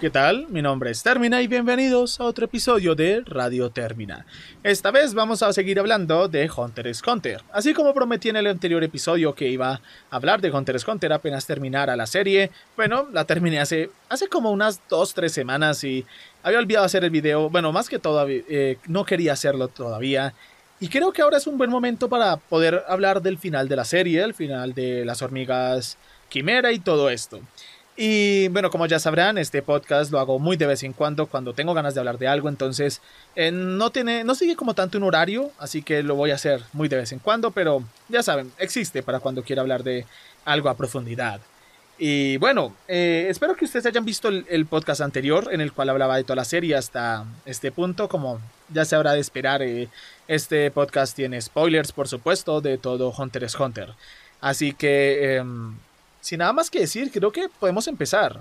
¿qué tal? Mi nombre es Termina y bienvenidos a otro episodio de Radio Termina. Esta vez vamos a seguir hablando de Hunter x Hunter. Así como prometí en el anterior episodio que iba a hablar de Hunter x Hunter apenas terminara la serie, bueno, la terminé hace, hace como unas 2-3 semanas y había olvidado hacer el video, bueno, más que todo, eh, no quería hacerlo todavía. Y creo que ahora es un buen momento para poder hablar del final de la serie, el final de las hormigas quimera y todo esto. Y bueno, como ya sabrán, este podcast lo hago muy de vez en cuando, cuando tengo ganas de hablar de algo, entonces eh, no, tiene, no sigue como tanto un horario, así que lo voy a hacer muy de vez en cuando, pero ya saben, existe para cuando quiera hablar de algo a profundidad. Y bueno, eh, espero que ustedes hayan visto el, podcast anterior en el cual hablaba de toda la serie hasta este punto, como ya se habrá de esperar, eh, este podcast tiene spoilers, por supuesto, de todo Hunter x Hunter. Así que... Em, sin nada más que decir, creo que podemos empezar.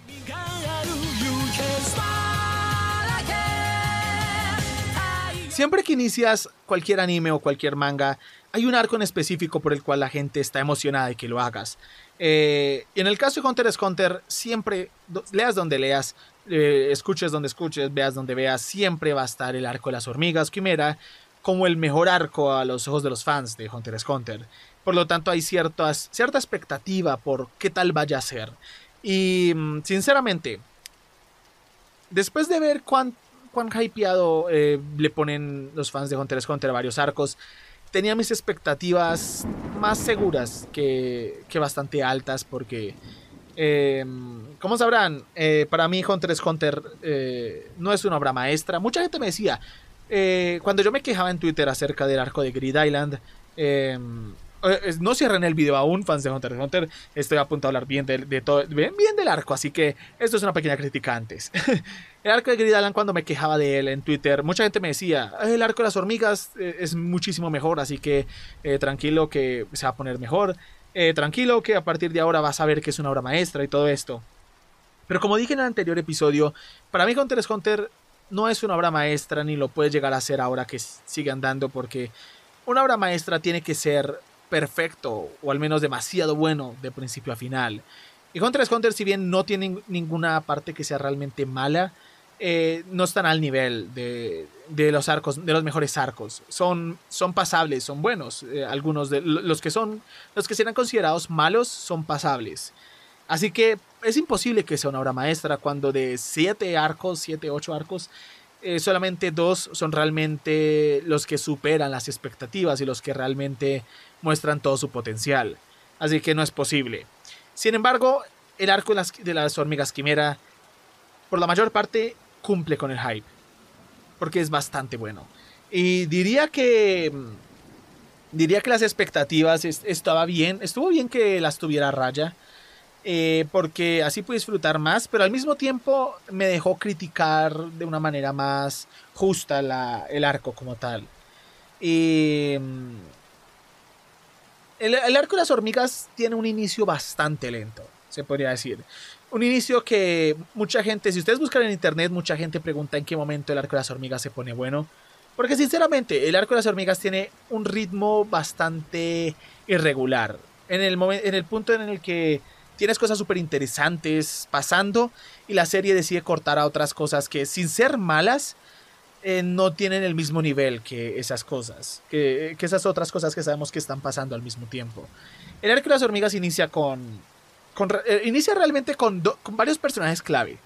Siempre que inicias cualquier anime o cualquier manga, hay un arco en específico por el cual la gente está emocionada de que lo hagas. Eh, en el caso de Hunter x Hunter, siempre, leas donde leas, eh, escuches donde escuches, veas donde veas, siempre va a estar el arco de las hormigas quimera como el mejor arco a los ojos de los fans de Hunter x Hunter. Por lo tanto, hay ciertas, cierta expectativa por qué tal vaya a ser. Y mm, sinceramente, después de ver cuán, cuán hypeado eh, le ponen los fans de Hunter x Hunter varios arcos, tenía mis expectativas más seguras que, que bastante altas porque... Em, como sabrán, eh, para mí Hunter x Hunter eh, no es una obra maestra. Mucha gente me decía, cuando yo me quejaba en Twitter acerca del arco de Grid Island, em, eh, no cierren el video aún, fans de Hunter x Hunter. Estoy a punto de hablar bien, de, todo, bien, del arco, así que esto es una pequeña crítica antes. el arco de Grid cuando me quejaba de él en Twitter, mucha gente me decía, el arco de las hormigas eh, es muchísimo mejor, así que eh, tranquilo que se va a poner mejor. tranquilo que a partir de ahora vas a ver que es una obra maestra y todo esto. Pero como dije en el anterior episodio, para mí Hunter x Hunter no es una obra maestra ni lo puede llegar a ser ahora que sigue andando porque una obra maestra tiene que ser perfecto o al menos demasiado bueno de principio a final. Y Hunter x Hunter, si bien no tiene ninguna parte que sea realmente mala, eh, no están al nivel de, los arcos, de los mejores arcos. Son, son pasables, son buenos. Eh, algunos de los que son, los que serán considerados malos, son pasables. Así que es imposible que sea una obra maestra cuando de 7 arcos, 7, 8 arcos, eh, solamente dos son realmente los que superan las expectativas y los que realmente muestran todo su potencial. Así que no es posible. Sin embargo, el arco de las, hormigas quimera, por la mayor parte, cumple con el hype. Porque es bastante bueno. Y diría que. Diría que las expectativas estaba bien. Estuvo bien que las tuviera raya. Eh, porque así pude disfrutar más, pero al mismo tiempo me dejó criticar de una manera más justa el arco como tal. Y el, arco de las hormigas tiene un inicio bastante lento, se podría decir. Un inicio que mucha gente, si ustedes buscan en internet, mucha gente pregunta en qué momento el arco de las hormigas se pone bueno. Porque sinceramente, el arco de las hormigas tiene un ritmo bastante irregular. En el, en el punto en el que tienes cosas súper interesantes pasando y la serie decide cortar a otras cosas que sin ser malas, eh, no tienen el mismo nivel que esas cosas, que, esas otras cosas que sabemos que están pasando al mismo tiempo. El arco de las hormigas inicia con, eh, inicia realmente con, varios personajes clave.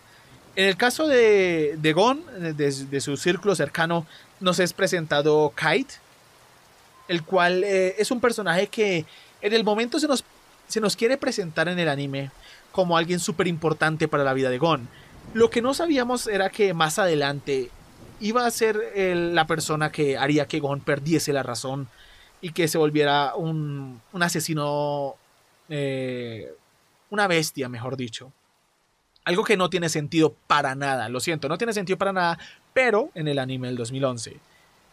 En el caso de, de Gon, de, su círculo cercano, nos es presentado Kite, el cual eh, es un personaje que en el momento se nos, se nos quiere presentar en el anime como alguien súper importante para la vida de Gon. Lo que no sabíamos era que más adelante iba a ser la persona que haría que Gon perdiese la razón y que se volviera un, asesino, eh, una bestia, mejor dicho. Algo que no tiene sentido para nada, lo siento, no tiene sentido para nada, pero en el anime del 2011.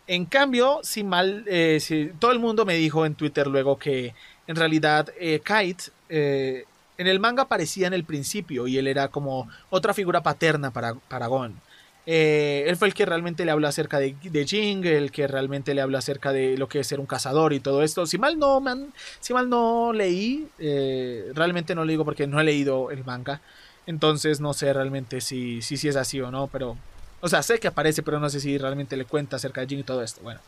En cambio, si mal, eh, si, todo el mundo me dijo en Twitter luego que en realidad eh, Kite en el manga aparecía en el principio y él era como otra figura paterna para, para Gon. Eh, él fue el que realmente le habló acerca de, Jing, el que realmente le habló acerca de lo que es ser un cazador y todo esto. Si mal no, man, si mal no leí, eh, realmente no lo digo porque no he leído el manga. Entonces no sé realmente si, si, si es así o no, pero... O sea, sé que aparece, pero no sé si realmente le cuenta acerca de Jin y todo esto. Bueno,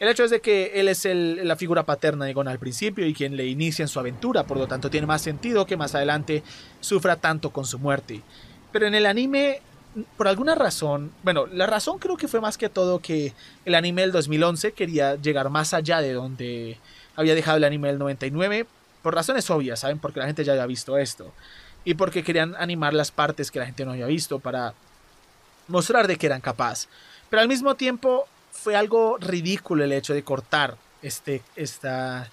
el hecho es de que él es el, la figura paterna de Gon al principio y quien le inicia en su aventura, por lo tanto tiene más sentido que más adelante sufra tanto con su muerte. Pero en el anime, por alguna razón, bueno, la razón creo que fue más que todo que el anime del 2011 quería llegar más allá de donde había dejado el anime del 99, por razones obvias, ¿saben? Porque la gente ya había visto esto. Y porque querían animar las partes que la gente no había visto para mostrar de que eran capaz. Pero al mismo tiempo fue algo ridículo el hecho de cortar este, esta,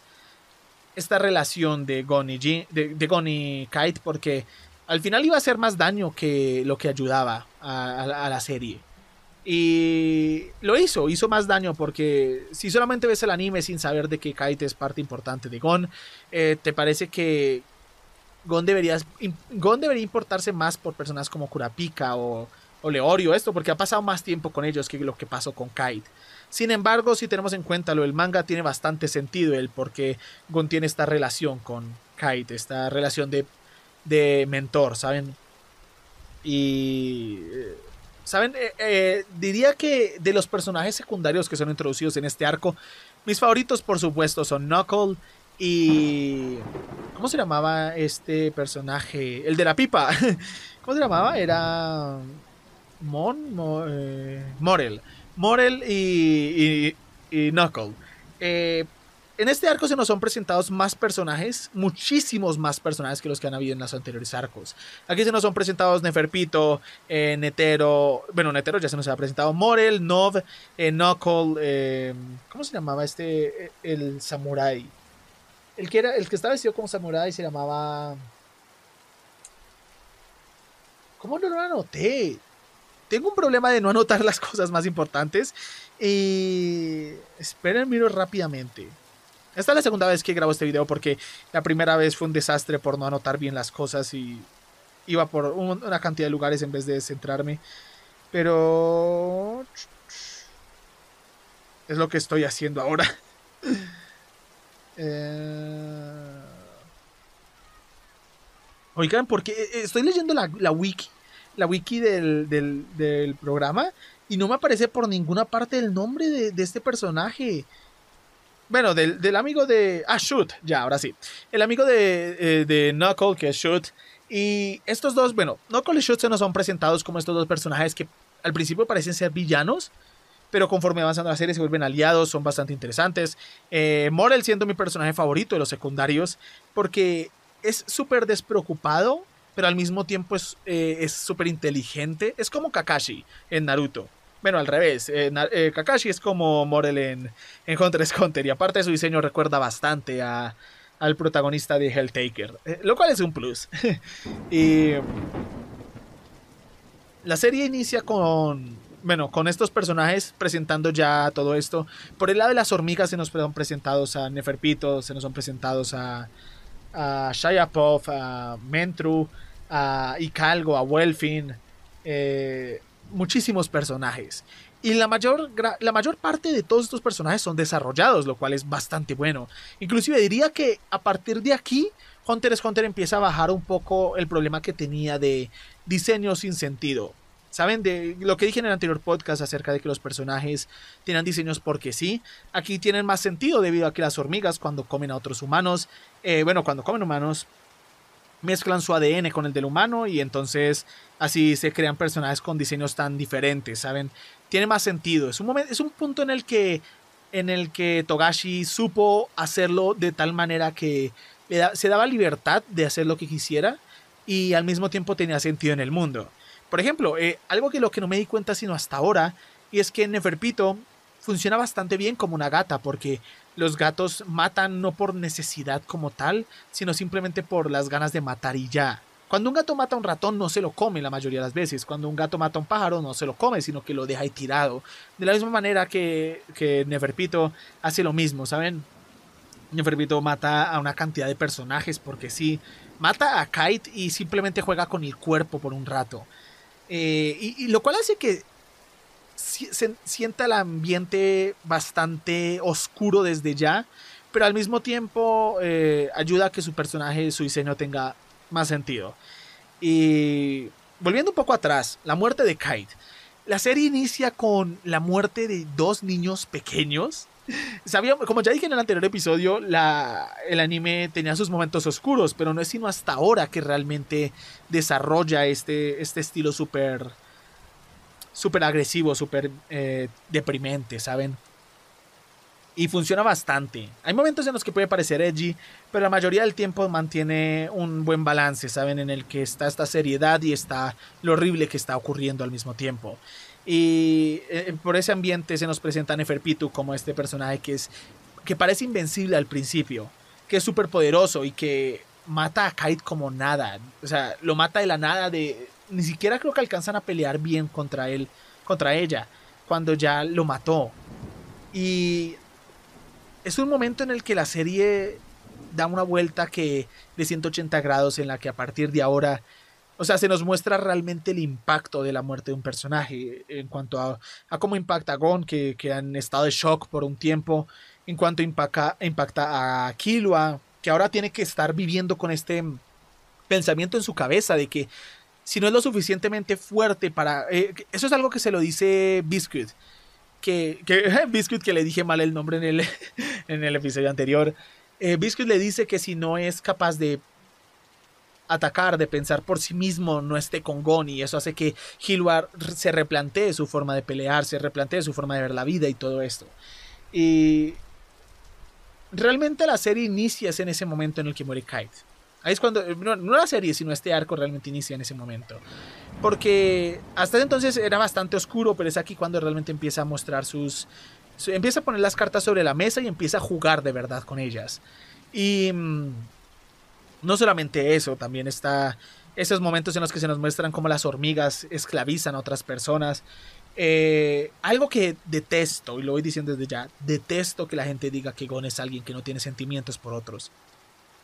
esta relación de Gon y, de, de Kite porque al final iba a hacer más daño que lo que ayudaba a, la serie. Y lo hizo, hizo más daño porque si solamente ves el anime sin saber de que Kite es parte importante de Gon, eh, te parece que Gon debería, Gon debería importarse más por personas como Kurapika o, o Leorio, esto, porque ha pasado más tiempo con ellos que lo que pasó con Kite. Sin embargo, si tenemos en cuenta lo del manga, tiene bastante sentido el por qué Gon tiene esta relación con Kite, esta relación de, de mentor, ¿saben? Y eh, ¿Saben? Eh, eh, diría que de los personajes secundarios que son introducidos en este arco, mis favoritos por supuesto son Knuckle y... ¿Cómo se llamaba este personaje? El de la pipa. ¿Cómo se llamaba? Era... Mon... Eh, Morel. Morel y, y, Knuckle. En este arco se nos son presentados más personajes, muchísimos más personajes que los que han habido en los anteriores arcos. Aquí se nos son presentados Neferpito, eh, Netero, bueno, Netero ya se nos ha presentado, Morel, Nov, eh, Knuckle, eh, ¿cómo se llamaba este? El samurai. El que, era, el que estaba vestido como samurai se llamaba... ¿Cómo no lo anoté? Tengo un problema de no anotar las cosas más importantes. Y... Esperen, miro rápidamente. Esta es la segunda vez que grabo este video porque la primera vez fue un desastre por no anotar bien las cosas y iba por una cantidad de lugares en vez de centrarme. Pero... Es lo que estoy haciendo ahora. eh... Oigan, porque eh, estoy leyendo la, wiki, la wiki del, programa y no me aparece por ninguna parte el nombre de, de este personaje. Bueno, del, amigo de. Ah, Shoot, ya, ahora sí. El amigo de, eh, de Knuckle, que es Shoot. Y estos dos, bueno, Knuckle y Shoot se nos son presentados como estos dos personajes que al principio parecen ser villanos, pero conforme avanzando la serie se vuelven aliados, son bastante interesantes. Eh, Morel siendo mi personaje favorito de los secundarios, porque es súper despreocupado, pero al mismo tiempo es súper inteligente. Es como Kakashi en Naruto. Bueno, al revés. Eh, eh, Kakashi es como Morel en, en Hunter x Hunter. Y aparte su diseño recuerda bastante a, al protagonista de Helltaker. Eh, lo cual es un plus. y. La serie inicia con. Bueno, con estos personajes presentando ya todo esto. Por el lado de las hormigas se nos son presentados a Neferpito, se nos son presentados a, a Shayapov, a Mentru, a Icalgo, a Welfin. Eh, muchísimos personajes. Y la mayor, la mayor parte de todos estos personajes son desarrollados, lo cual es bastante bueno. Inclusive diría que a partir de aquí, Hunter x Hunter empieza a bajar un poco el problema que tenía de diseño sin sentido. ¿Saben? De lo que dije en el anterior podcast acerca de que los personajes tienen diseños porque sí. Aquí tienen más sentido debido a que las hormigas cuando comen a otros humanos, eh, bueno, cuando comen humanos, mezclan su ADN con el del humano y entonces así se crean personajes con diseños tan diferentes, ¿saben? Tiene más sentido. Es un, momento, es un punto en el que en el que Togashi supo hacerlo de tal manera que se daba libertad de hacer lo que quisiera y al mismo tiempo tenía sentido en el mundo. Por ejemplo, eh, algo que lo que no me di cuenta sino hasta ahora, y es que Neferpito funciona bastante bien como una gata, porque los gatos matan no por necesidad como tal, sino simplemente por las ganas de matar y ya. Cuando un gato mata a un ratón no se lo come la mayoría de las veces. Cuando un gato mata a un pájaro no se lo come, sino que lo deja tirado. De la misma manera que, que Neferpito hace lo mismo, ¿saben? Neferpito mata a una cantidad de personajes porque sí. Mata a Kite y simplemente juega con el cuerpo por un rato. Eh, y, lo cual hace que se sienta el ambiente bastante oscuro desde ya, pero al mismo tiempo eh, ayuda a que su personaje, su diseño tenga más sentido. Y volviendo un poco atrás, la muerte de Kite. La serie inicia con la muerte de dos niños pequeños. Sabíamos, como ya dije en el anterior episodio, la, el anime tenía sus momentos oscuros, pero no es sino hasta ahora que realmente desarrolla este, este estilo súper súper agresivo, súper eh, deprimente, ¿saben? Y funciona bastante. Hay momentos en los que puede parecer edgy, pero la mayoría del tiempo mantiene un buen balance, ¿saben? En el que está esta seriedad y está lo horrible que está ocurriendo al mismo tiempo. Y eh, por ese ambiente se nos presenta Neferpitu como este personaje que es que parece invencible al principio, que es súper poderoso y que mata a Kite como nada. O sea, lo mata de la nada de... Ni siquiera creo que alcanzan a pelear bien contra él, contra ella, cuando ya lo mató. Y es un momento en el que la serie da una vuelta que de 180 grados en la que a partir de ahora, o sea, se nos muestra realmente el impacto de la muerte de un personaje en cuanto a, cómo impacta a Gon, que, que, han estado de shock por un tiempo, en cuanto impacta, impacta a Killua, que ahora tiene que estar viviendo con este pensamiento en su cabeza de que si no es lo suficientemente fuerte para... Eh, eso es algo que se lo dice Biscuit que, Biscuit, que le dije mal el nombre en el, en el episodio anterior, eh, Biscuit le dice que si no es capaz de atacar, de pensar por sí mismo, no esté con Gon eso hace que Hilwar se replantee su forma de pelear, se replantee su forma de ver la vida y todo esto. Y realmente la serie inicia en ese momento en el que muere Kite. Ahí es cuando, no, la serie, sino este arco realmente inicia en ese momento. Porque hasta entonces era bastante oscuro, pero es aquí cuando realmente empieza a mostrar sus... empieza a poner las cartas sobre la mesa y empieza a jugar de verdad con ellas. Y mm, no solamente eso, también está esos momentos en los que se nos muestran cómo las hormigas esclavizan a otras personas. Eh, algo que detesto, y lo voy diciendo desde ya, detesto que la gente diga que Gon es alguien que no tiene sentimientos por otros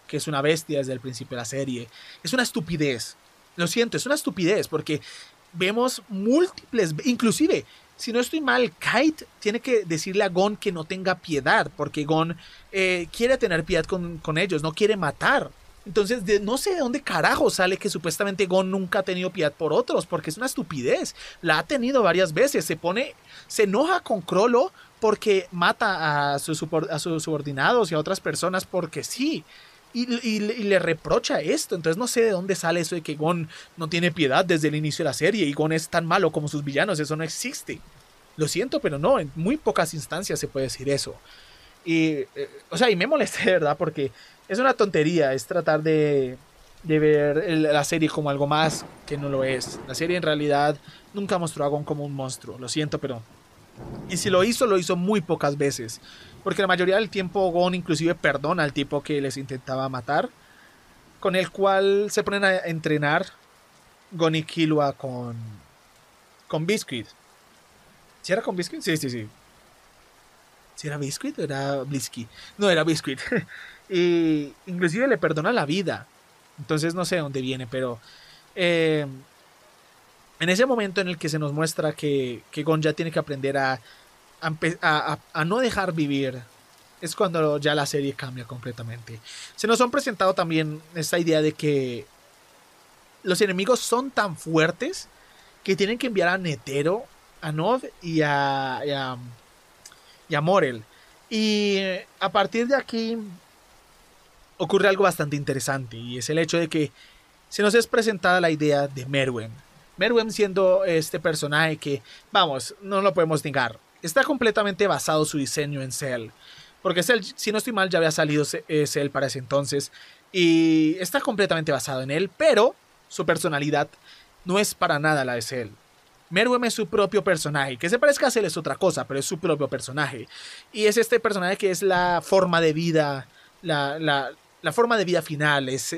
que es una bestia desde el principio de la serie. Es una estupidez. Lo siento, es una estupidez porque vemos múltiples, inclusive, si no estoy mal, Kite tiene que decirle a Gon que no tenga piedad, porque Gon eh, quiere tener piedad con, ellos, no quiere matar. Entonces, no sé de dónde carajo sale que supuestamente Gon nunca ha tenido piedad por otros, porque es una estupidez. La ha tenido varias veces. Se pone, se enoja con Crollo porque mata a sus subordinados y a otras personas porque sí. Y, le reprocha esto. Entonces no sé de dónde sale eso de que Gon no tiene piedad desde el inicio de la serie y Gon es tan malo como sus villanos. Eso no existe. Lo siento, pero no, en muy pocas instancias se puede decir eso. Y, eh, o sea, y me molesta, ¿verdad? Porque es una tontería, es tratar de, de ver la serie como algo más que no lo es. La serie en realidad nunca mostró a Gon como un monstruo, lo siento, pero... Y si lo hizo, lo hizo muy pocas veces. Porque la mayoría del tiempo Gon inclusive perdona al tipo que les intentaba matar. Con el cual se ponen a entrenar Gon y Killua con, con Biscuit. ¿Si era con Biscuit? Sí, sí, sí. ¿Si era Biscuit o era Blisky? No, era Biscuit. y inclusive le perdona la vida. Entonces no sé dónde viene, pero... Eh, en ese momento en el que se nos muestra que, que Gon ya tiene que aprender a a, no dejar vivir, es cuando ya la serie cambia completamente. Se nos han presentado también esta idea de que los enemigos son tan fuertes que tienen que enviar a Netero, a Nod y a, a, y a Morel. Y a partir de aquí ocurre algo bastante interesante y es el hecho de que se nos es presentada la idea de Merwen. Merwen siendo este personaje que, vamos, no lo podemos negar, está completamente basado su diseño en Cell. Porque Cell, si no estoy mal, ya había salido eh, Cell para ese entonces. Y está completamente basado en él, pero su personalidad no es para nada la de Cell. Meruem es su propio personaje. Que se parezca a Cell es otra cosa, pero es su propio personaje. Y es este personaje que es la forma de vida, la, forma de vida final, es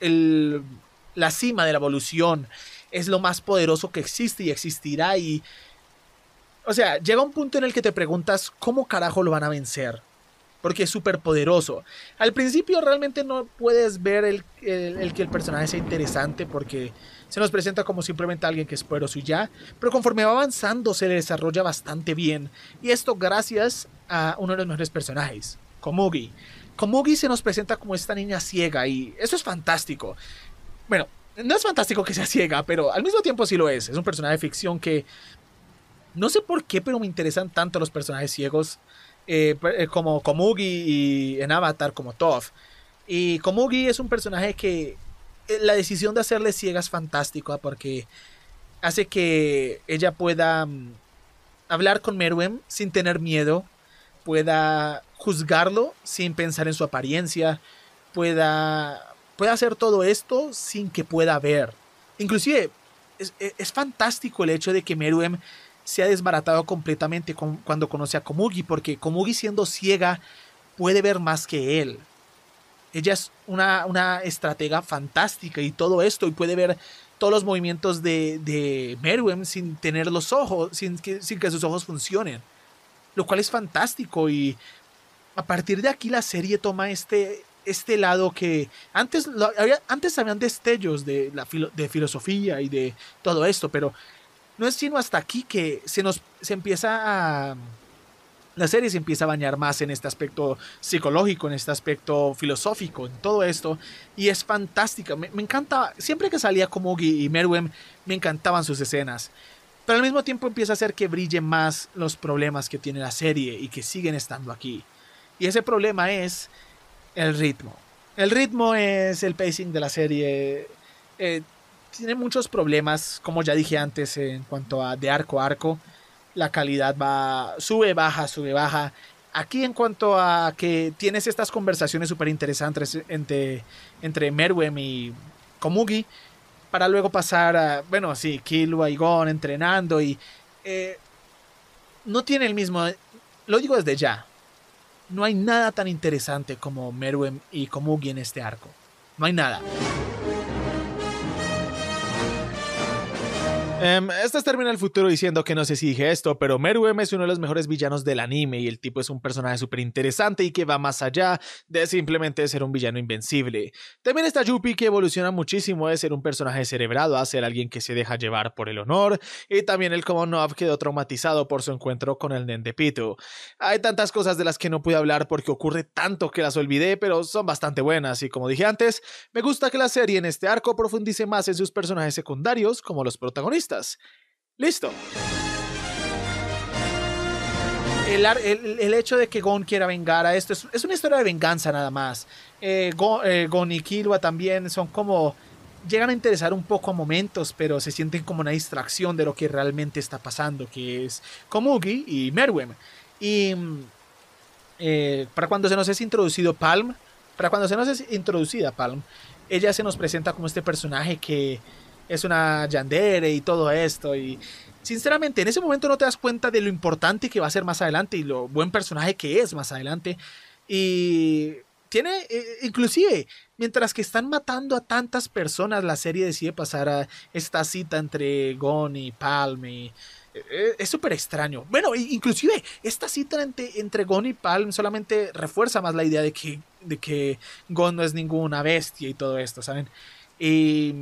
la cima de la evolución. Es lo más poderoso que existe y existirá. Y o sea, llega un punto en el que te preguntas cómo carajo lo van a vencer. Porque es súper poderoso. Al principio realmente no puedes ver el, que el personaje sea interesante porque se nos presenta como simplemente alguien que es poderoso y ya. Pero conforme va avanzando se le desarrolla bastante bien. Y esto gracias a uno de los mejores personajes, Komugi. Komugi se nos presenta como esta niña ciega y eso es fantástico. Bueno, no es fantástico que sea ciega, pero al mismo tiempo sí lo es. Es un personaje de ficción que no sé por qué, pero me interesan tanto los personajes ciegos eh, eh, como Komugi y en Avatar como Toph. Y Komugi es un personaje que eh, la decisión de hacerle ciega es fantástica porque hace que ella pueda mm, hablar con Meruem sin tener miedo, pueda juzgarlo sin pensar en su apariencia, pueda, pueda hacer todo esto sin que pueda ver. Inclusive es, es fantástico el hecho de que Meruem se ha desbaratado completamente cuando conoce a Komugi, porque Komugi siendo ciega puede ver más que él. Ella es una, una estratega fantástica y todo esto, y puede ver todos los movimientos de, de Meruem sin tener los ojos, sin que, sin que sus ojos funcionen. Lo cual es fantástico y a partir de aquí la serie toma este, este lado que antes, había, antes habían destellos de, la de filosofía y de todo esto, pero no es sino hasta aquí que se nos se empieza a la serie se empieza a bañar más en este aspecto psicológico, en este aspecto filosófico, en todo esto. Y es fantástica. Me, encanta. Siempre que salía Komugi y Meruem, me encantaban sus escenas. Pero al mismo tiempo empieza a hacer que brillen más los problemas que tiene la serie y que siguen estando aquí. Y ese problema es el ritmo. El ritmo es el pacing de la serie. Eh, tiene muchos problemas, como ya dije antes, en cuanto a de arco a arco. La calidad va, sube, baja, sube, baja. Aquí en cuanto a que tienes estas conversaciones súper interesantes entre, entre Merwem y Komugi, para luego pasar a, bueno, sí, Killua y Gon entrenando y... Eh, no tiene el mismo... Lo digo desde ya. No hay nada tan interesante como Merwem y Komugi en este arco. No hay nada. Um, este termina el futuro diciendo que no sé si dije esto, pero Meruem es uno de los mejores villanos del anime y el tipo es un personaje súper interesante y que va más allá de simplemente ser un villano invencible. También está Yuppie que evoluciona muchísimo de ser un personaje cerebrado a ser alguien que se deja llevar por el honor y también el como Nov quedó traumatizado por su encuentro con el Nen de Pito. Hay tantas cosas de las que no pude hablar porque ocurre tanto que las olvidé, pero son bastante buenas y como dije antes, me gusta que la serie en este arco profundice más en sus personajes secundarios como los protagonistas. Listo. El, hecho de que Gon quiera vengar a esto es, una historia de venganza nada más. Eh, eh, Gon, y Killua también son como... Llegan a interesar un poco a momentos, pero se sienten como una distracción de lo que realmente está pasando, que es Komugi y Merwem. Y eh, para cuando se nos es introducido Palm, para cuando se nos es introducida Palm, ella se nos presenta como este personaje que es una yandere y todo esto. Y sinceramente, en ese momento no te das cuenta de lo importante que va a ser más adelante y lo buen personaje que es más adelante. Y tiene, eh, inclusive, mientras que están matando a tantas personas, la serie decide pasar a esta cita entre Gon y Palm y eh, es súper extraño. Bueno, inclusive esta cita entre, entre Gon y Palm solamente refuerza más la idea de que, de que Gon no es ninguna bestia y todo esto, ¿saben? Y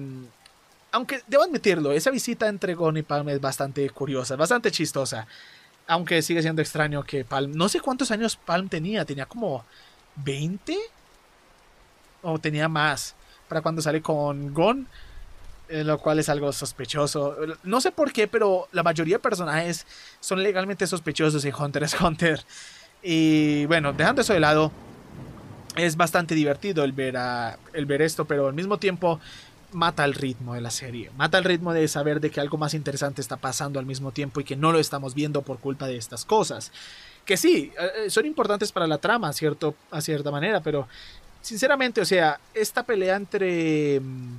aunque debo admitirlo, esa visita entre Gon y Palm es bastante curiosa, bastante chistosa. Aunque sigue siendo extraño que Palm. No sé cuántos años Palm tenía, tenía como 20 o tenía más para cuando sale con Gon, eh, lo cual es algo sospechoso. No sé por qué, pero la mayoría de personajes son legalmente sospechosos en Hunter x Hunter. Y bueno, dejando eso de lado, es bastante divertido el ver, el ver esto, pero al mismo tiempo mata el ritmo de la serie, mata el ritmo de saber de que algo más interesante está pasando al mismo tiempo y que no lo estamos viendo por culpa de estas cosas. Que sí, eh, son importantes para la trama, cierto, a cierta manera, pero sinceramente, o sea, esta pelea entre mm,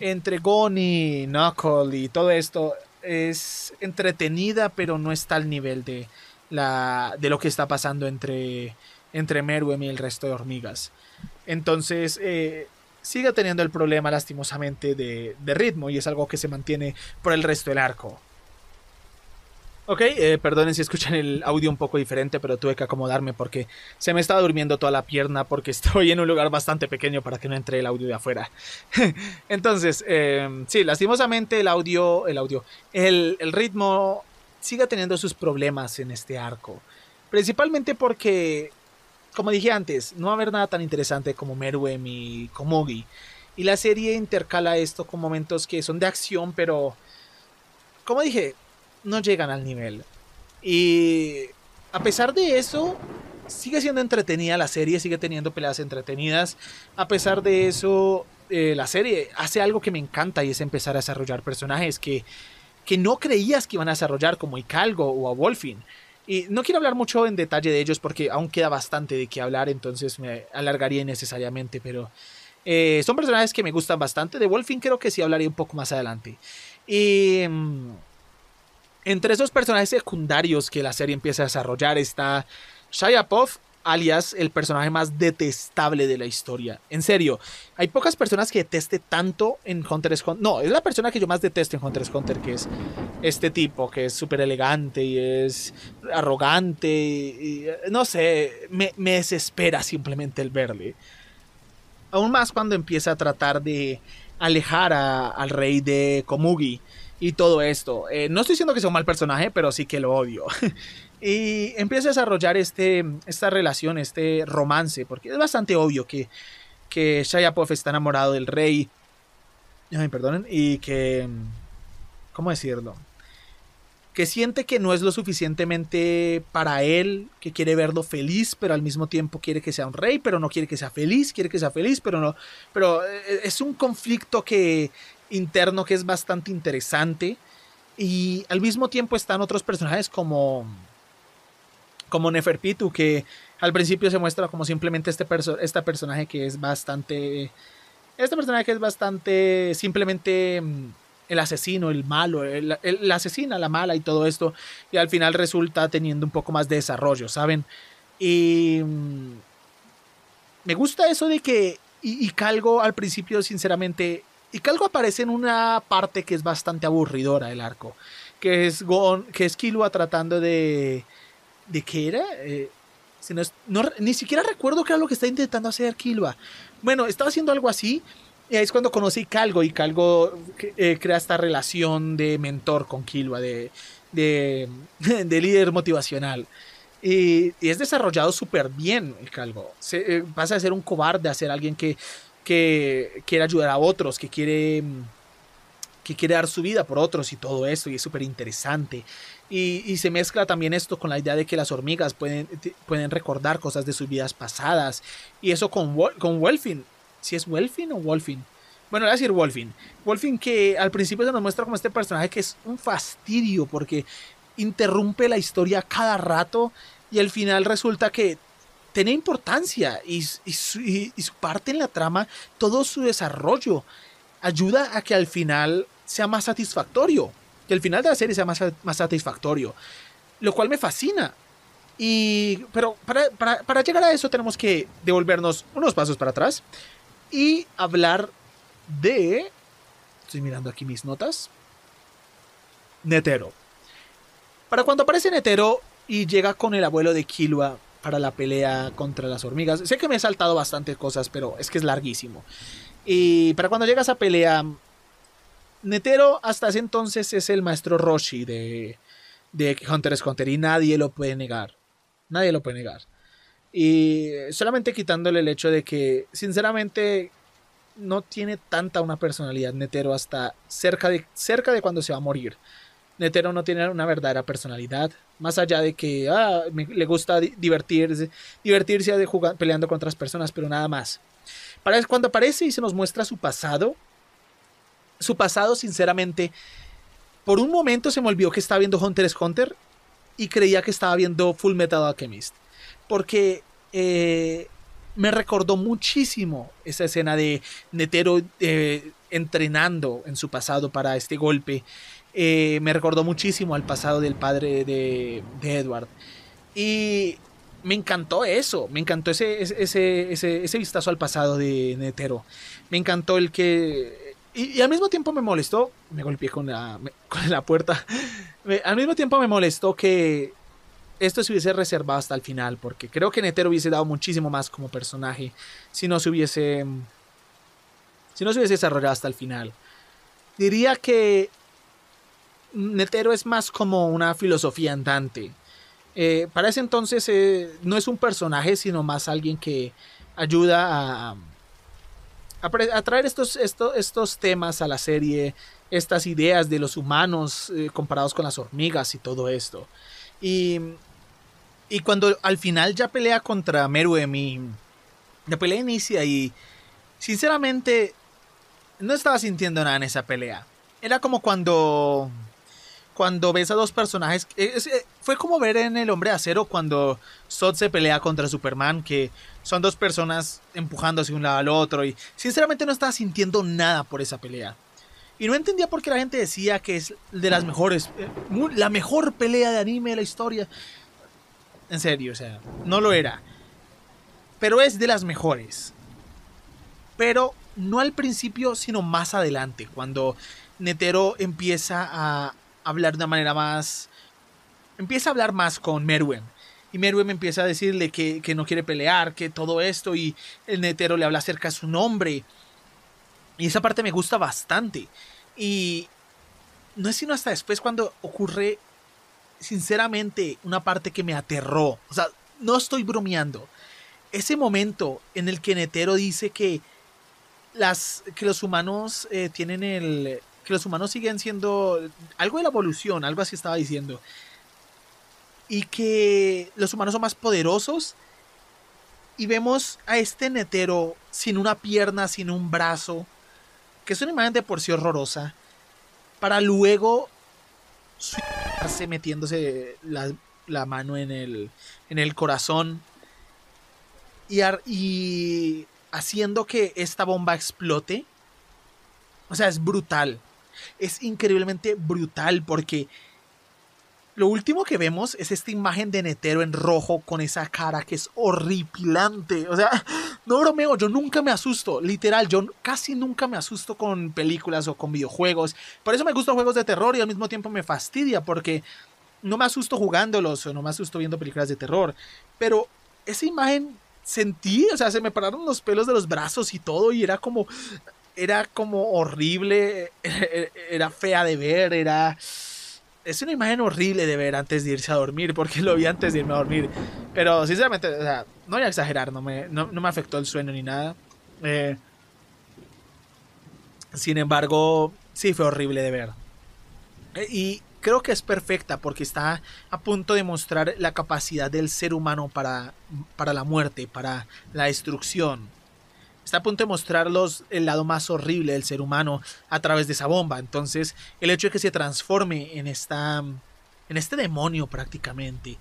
entre Gon y Knuckle y todo esto es entretenida, pero no está al nivel de la de lo que está pasando entre entre Meruem y el resto de hormigas. Entonces, eh, sigue teniendo el problema lastimosamente de, ritmo y es algo que se mantiene por el resto del arco. Ok, eh, perdonen si escuchan el audio un poco diferente, pero tuve que acomodarme porque se me estaba durmiendo toda la pierna porque estoy en un lugar bastante pequeño para que no entre el audio de afuera. Entonces, eh, sí, lastimosamente el audio, el audio, el, el ritmo sigue teniendo sus problemas en este arco. Principalmente porque como dije antes, no va a haber nada tan interesante como Meruem y Komugi. Y la serie intercala esto con momentos que son de acción, pero, como dije, no llegan al nivel. Y a pesar de eso, sigue siendo entretenida la serie, sigue teniendo peleas entretenidas. A pesar de eso, eh, la serie hace algo que me encanta y es empezar a desarrollar personajes que, que no creías que iban a desarrollar, como Icalgo o a Wolfin. Y no quiero hablar mucho en detalle de ellos porque aún queda bastante de qué hablar, entonces me alargaría innecesariamente, pero eh, son personajes que me gustan bastante. De Wolfin creo que sí hablaré un poco más adelante. Y mm, entre esos personajes secundarios que la serie empieza a desarrollar está Shia Puff, alias el personaje más detestable de la historia. En serio, hay pocas personas que deteste tanto en Hunter x Hunter. No, es la persona que yo más detesto en Hunter x Hunter, que es este tipo, que es súper elegante y es arrogante. Y, no sé, me, desespera simplemente el verle. Aún más cuando empieza a tratar de alejar al rey de Komugi y todo esto. Eh, no estoy diciendo que sea un mal personaje, pero sí que lo odio. Y empieza a desarrollar este, esta relación, este romance, porque es bastante obvio que, que está enamorado del rey. Ay, perdonen. Y que. ¿Cómo decirlo? Que siente que no es lo suficientemente para él, que quiere verlo feliz, pero al mismo tiempo quiere que sea un rey, pero no quiere que sea feliz, quiere que sea feliz, pero no. Pero eh, es un conflicto que interno que es bastante interesante. Y al mismo tiempo están otros personajes como como Neferpitu, que al principio se muestra como simplemente este esta personaje que es bastante. Este personaje es bastante simplemente mm, el asesino, el malo, el, la asesina, la mala y todo esto. Y al final resulta teniendo un poco más de desarrollo, ¿saben? Y. Mm, me gusta eso de que. Y, Calgo al principio, sinceramente. Y Calgo aparece en una parte que es bastante aburridora del arco. Que es, Gon, que es Killua tratando de ¿De qué era? Eh, ni siquiera recuerdo qué era lo que está intentando hacer Kilba. Bueno, estaba haciendo algo así. Y ahí es cuando conocí Calgo y Calgo eh, crea esta relación de mentor con Kilba, de, de, líder motivacional. Y, es desarrollado súper bien el Calgo. Se, eh, pasa de ser un cobarde a ser alguien que, que quiere ayudar a otros, que quiere, que quiere dar su vida por otros y todo eso. Y es súper interesante. Y, se mezcla también esto con la idea de que las hormigas pueden, pueden recordar cosas de sus vidas pasadas. Y eso con, con Wolfin. Si es Wolfin o Wolfin. Bueno, voy a decir Wolfin. Wolfin que al principio se nos muestra como este personaje que es un fastidio porque interrumpe la historia cada rato y al final resulta que tiene importancia y, y, su, parte en la trama, todo su desarrollo ayuda a que al final sea más satisfactorio que el final de la serie sea más, más satisfactorio, lo cual me fascina. Y, pero para, para, para, llegar a eso tenemos que devolvernos unos pasos para atrás y hablar de... Estoy mirando aquí mis notas. Netero. Para cuando aparece Netero y llega con el abuelo de Kilua para la pelea contra las hormigas. Sé que me he saltado bastantes cosas, pero es que es larguísimo. Y para cuando llega esa pelea, Netero hasta ese entonces es el maestro Roshi de, de Hunter x Hunter y nadie lo puede negar. Nadie lo puede negar. Y solamente quitándole el hecho de que, sinceramente, no tiene tanta una personalidad Netero hasta cerca de, cerca de cuando se va a morir. Netero no tiene una verdadera personalidad. Más allá de que ah, le gusta divertirse, divertirse de jugar, peleando con otras personas, pero nada más. Cuando aparece y se nos muestra su pasado, su pasado, sinceramente, por un momento se me olvidó que estaba viendo Hunter x Hunter y creía que estaba viendo Full Metal Alchemist. Porque eh, me recordó muchísimo esa escena de Netero eh, entrenando en su pasado para este golpe. Eh, me recordó muchísimo al pasado del padre de, de, Edward. Y me encantó eso, me encantó ese, ese, ese, ese vistazo al pasado de Netero. Me encantó el que y, al mismo tiempo me molestó, me golpeé con la, con la puerta, al mismo tiempo me molestó que esto se hubiese reservado hasta el final, porque creo que Netero hubiese dado muchísimo más como personaje si no se hubiese, si no se hubiese desarrollado hasta el final. Diría que Netero es más como una filosofía andante. Eh, para ese entonces eh, no es un personaje, sino más alguien que ayuda a a, traer estos, estos, estos temas a la serie, estas ideas de los humanos eh, comparados con las hormigas y todo esto. Y, y cuando al final ya pelea contra Meruem y la pelea inicia y sinceramente no estaba sintiendo nada en esa pelea. Era como cuando cuando ves a dos personajes. Eh, fue como ver en El Hombre Acero cuando Zod se pelea contra Superman, que son dos personas empujándose un lado al otro. Y sinceramente no estaba sintiendo nada por esa pelea. Y no entendía por qué la gente decía que es de las mejores, eh, la mejor pelea de anime de la historia. En serio, o sea, no lo era. Pero es de las mejores. Pero no al principio, sino más adelante, cuando Netero empieza a hablar de una manera más... Empieza a hablar más con Merwen. Y Merwen empieza a decirle que, que no quiere pelear, que todo esto, y el Netero le habla acerca de su nombre. Y esa parte me gusta bastante. Y no es sino hasta después cuando ocurre, sinceramente, una parte que me aterró. O sea, no estoy bromeando. Ese momento en el que Netero dice que, las, que los humanos eh, tienen el, que los humanos siguen siendo algo de la evolución, algo así estaba diciendo. Y que los humanos son más poderosos. Y vemos a este netero sin una pierna, sin un brazo, que es una imagen de por sí horrorosa, para luego suicidarse metiéndose la, mano en el, en el corazón y, y haciendo que esta bomba explote. O sea, es brutal es increíblemente brutal porque lo último que vemos es esta imagen de Netero en rojo con esa cara que es horripilante. O sea, no bromeo, yo nunca me asusto. Literal, yo casi nunca me asusto con películas o con videojuegos. Por eso me gustan juegos de terror y al mismo tiempo me fastidia porque no me asusto jugándolos o no me asusto viendo películas de terror. Pero esa imagen sentí, o sea, se me pararon los pelos de los brazos y todo y era como era como horrible, era fea de ver, era... Es una imagen horrible de ver antes de irse a dormir, porque lo vi antes de irme a dormir. Pero sinceramente, o sea, no voy a exagerar, no me, no, me afectó el sueño ni nada. Eh, sin embargo, sí fue horrible de ver. Eh, y creo que es perfecta porque está a punto de mostrar la capacidad del ser humano para, para la muerte, para la destrucción está a punto de mostrarlos el lado más horrible del ser humano a través de esa bomba. Entonces, el hecho de que se transforme en esta en este demonio prácticamente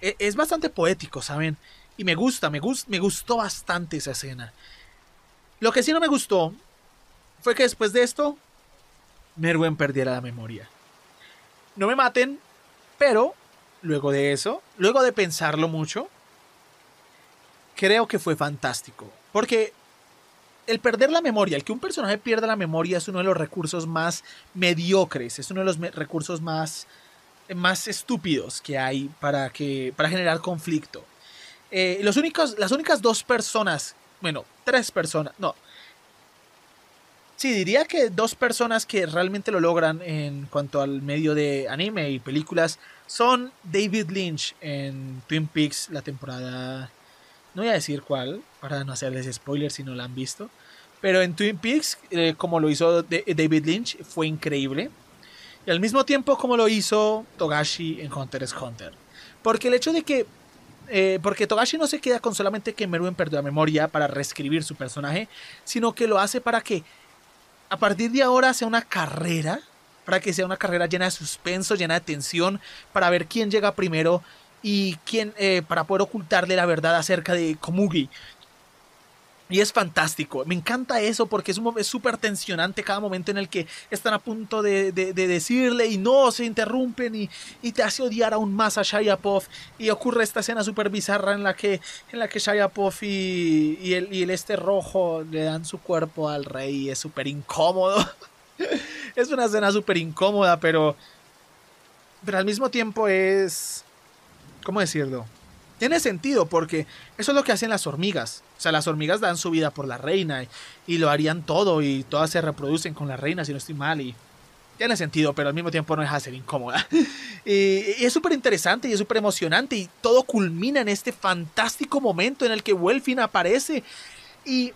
e, es bastante poético, ¿saben? Y me gusta, me, me gustó bastante esa escena. Lo que sí no me gustó fue que después de esto Merwen perdiera la memoria. No me maten, pero luego de eso, luego de pensarlo mucho, creo que fue fantástico. Porque el perder la memoria, el que un personaje pierda la memoria es uno de los recursos más mediocres, es uno de los recursos más, más estúpidos que hay para, que, para generar conflicto. Eh, los únicos, las únicas dos personas, bueno, tres personas, no. Sí, diría que dos personas que realmente lo logran en cuanto al medio de anime y películas son David Lynch en Twin Peaks, la temporada no voy a decir cuál, para no hacerles spoilers si no la han visto. Pero en Twin Peaks, eh, como lo hizo David Lynch, fue increíble. Y al mismo tiempo como lo hizo Togashi en Hunter x Hunter. Porque el hecho de que... Eh, porque Togashi no se queda con solamente que Meruen perdió la memoria para reescribir su personaje, sino que lo hace para que a partir de ahora sea una carrera, para que sea una carrera llena de suspenso, llena de tensión, para ver quién llega primero y quién, eh, para poder ocultarle la verdad acerca de Komugi. Y es fantástico, me encanta eso porque es súper tensionante cada momento en el que están a punto de, decirle y no, se interrumpen y, y, te hace odiar aún más a Shayapov y ocurre esta escena súper bizarra en la que, en la que y, y, el, y el este rojo le dan su cuerpo al rey y es súper incómodo. es una escena súper incómoda, pero, pero al mismo tiempo es ¿Cómo decirlo? Tiene sentido porque eso es lo que hacen las hormigas. O sea, las hormigas dan su vida por la reina y, lo harían todo y todas se reproducen con la reina si no estoy mal y tiene sentido, pero al mismo tiempo no deja de ser incómoda. y, es súper interesante y es súper emocionante y todo culmina en este fantástico momento en el que Welfin aparece y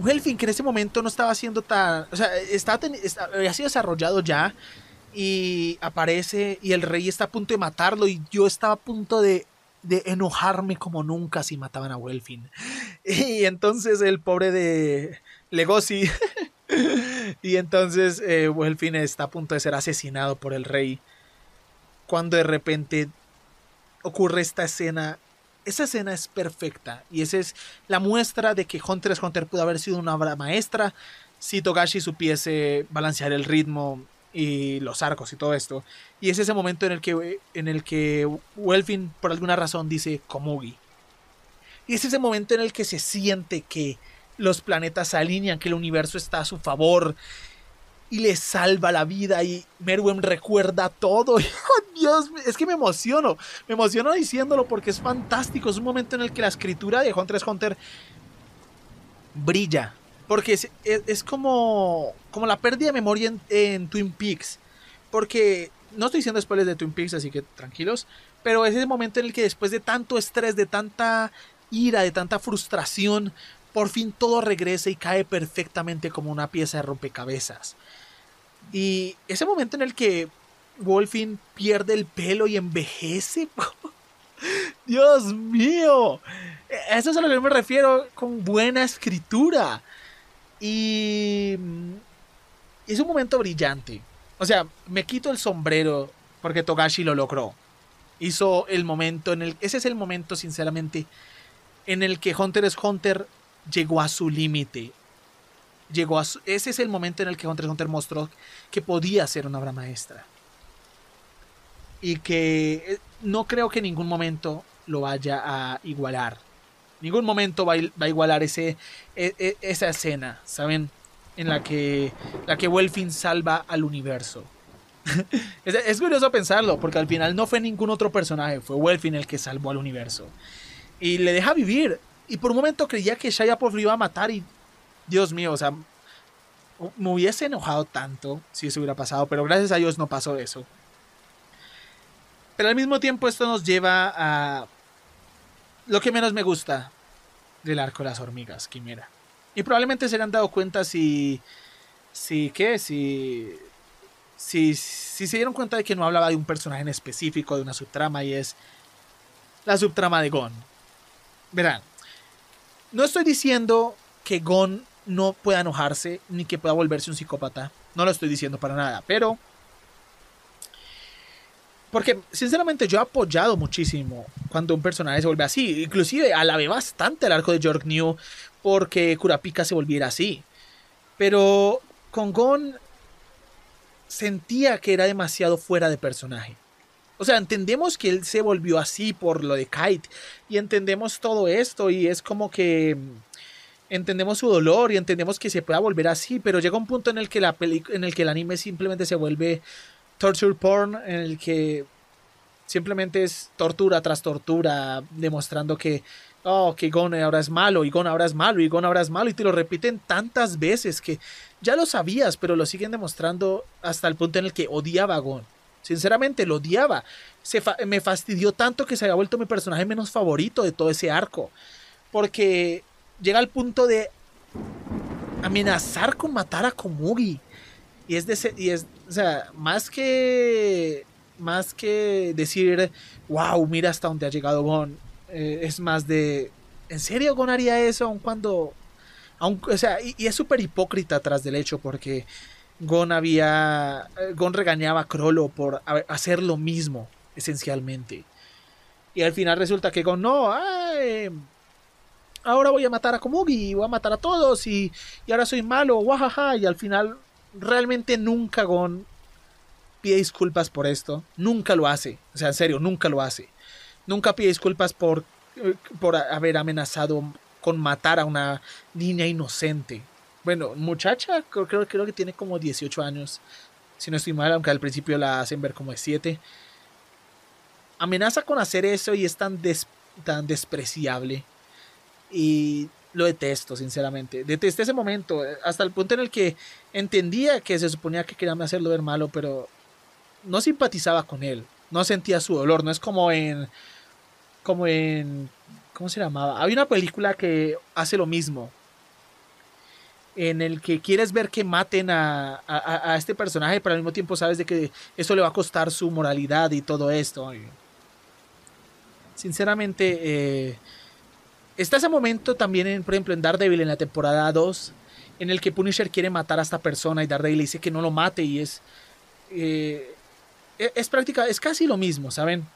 Welfin, que en ese momento no estaba haciendo tan. O sea, estaba, había sido desarrollado ya. Y aparece y el rey está a punto de matarlo. Y yo estaba a punto de, de enojarme como nunca si mataban a Welfin. Y entonces el pobre de Legosi. y entonces eh, Welfin está a punto de ser asesinado por el rey. Cuando de repente ocurre esta escena esa escena es perfecta y esa es la muestra de que Hunter x Hunter pudo haber sido una obra maestra si Togashi supiese balancear el ritmo y los arcos y todo esto. Y es ese momento en el que, en el que Welfin por alguna razón dice Komugi. Y es ese momento en el que se siente que los planetas se alinean, que el universo está a su favor y le salva la vida y Merwin recuerda todo. Dios, es que me emociono, me emociono diciéndolo porque es fantástico, es un momento en el que la escritura de Hunter x Hunter brilla, porque es, como, como la pérdida de memoria en, Twin Peaks, porque no estoy diciendo spoilers de Twin Peaks, así que tranquilos, pero es ese momento en el que después de tanto estrés, de tanta ira, de tanta frustración, por fin todo regresa y cae perfectamente como una pieza de rompecabezas. Y ese momento en el que Wolfin pierde el pelo y envejece. Dios mío. Eso es a lo que me refiero con buena escritura. Y es un momento brillante. O sea, me quito el sombrero porque Togashi lo logró. Hizo el momento en el... Ese es el momento, sinceramente, en el que Hunter x Hunter llegó a su límite llegó a ese es el momento en el que Hunter x Hunter mostró que podía ser una obra maestra. Y que eh, no creo que en ningún momento lo vaya a igualar. Ningún momento va a, igualar ese, e, e, esa escena, ¿saben? En la que, la que Welfin salva al universo. es, curioso pensarlo, porque al final no fue ningún otro personaje, fue Welfin el que salvó al universo. Y le deja vivir. Y por un momento creía que Shaya lo iba a matar y Dios mío, o sea, me hubiese enojado tanto si eso hubiera pasado, pero gracias a Dios no pasó eso. Pero al mismo tiempo esto nos lleva a lo que menos me gusta del arco de las hormigas, Quimera. Y probablemente se han dado cuenta si... Si, ¿qué? Si, si, si se dieron cuenta de que no hablaba de un personaje en específico, de una subtrama, y es la subtrama de Gon. Verán, no estoy diciendo que Gon no pueda enojarse ni que pueda volverse un psicópata. No lo estoy diciendo para nada, pero... Porque sinceramente yo he apoyado muchísimo cuando un personaje se vuelve así. Inclusive alabé bastante el arco de York New porque Kurapika se volviera así. Pero con Gon sentía que era demasiado fuera de personaje. O sea, entendemos que él se volvió así por lo de Kite y entendemos todo esto y es como que entendemos su dolor y entendemos que se pueda volver así, pero llega un punto en el que la en el que el anime simplemente se vuelve torture porn, en el que simplemente es tortura tras tortura, demostrando que oh, que Gon ahora es malo, y Gon ahora es malo, y Gon ahora es malo, y te lo repiten tantas veces que ya lo sabías, pero lo siguen demostrando hasta el punto en el que odiaba a Gon. Sinceramente, lo odiaba. Se me fastidió tanto que se había vuelto mi personaje menos favorito de todo ese arco. Porque llega al punto de amenazar con matar a Komugi. Y es, de, y es o sea, más que, más que decir, wow, mira hasta dónde ha llegado Gon, eh, es más de, ¿en serio Gon haría eso aun cuando, aun, o sea, y, es súper hipócrita tras del hecho porque Gon había, eh, Gon regañaba a Crollo por hacer lo mismo, esencialmente. Y al final resulta que Gon no, ahora voy a matar a Komugi, voy a matar a todos y, ahora soy malo, guajaja, y al final realmente nunca Gon pide disculpas por esto, nunca lo hace, o sea, en serio, nunca lo hace, nunca pide disculpas por, eh, por haber amenazado con matar a una niña inocente. Bueno, muchacha, creo, creo, que tiene como 18 años, si no estoy mal, aunque al principio la hacen ver como de 7. Amenaza con hacer eso y es tan, tan despreciable y lo detesto, sinceramente. Detesté ese momento, eh, hasta el punto en el que entendía que se suponía que querían hacerlo ver malo, pero no simpatizaba con él, no sentía su dolor, no es como en... como en... ¿Cómo se llamaba? Había una película que hace lo mismo. en el que quieres ver que maten a, este personaje, pero al mismo tiempo sabes de que eso le va a costar su moralidad y todo esto. Sinceramente, eh, está ese momento también, en, por ejemplo, en Daredevil en la temporada 2, en el que Punisher quiere matar a esta persona y Daredevil dice que no lo mate y es... Eh, e, es práctica, es casi lo mismo, ¿saben?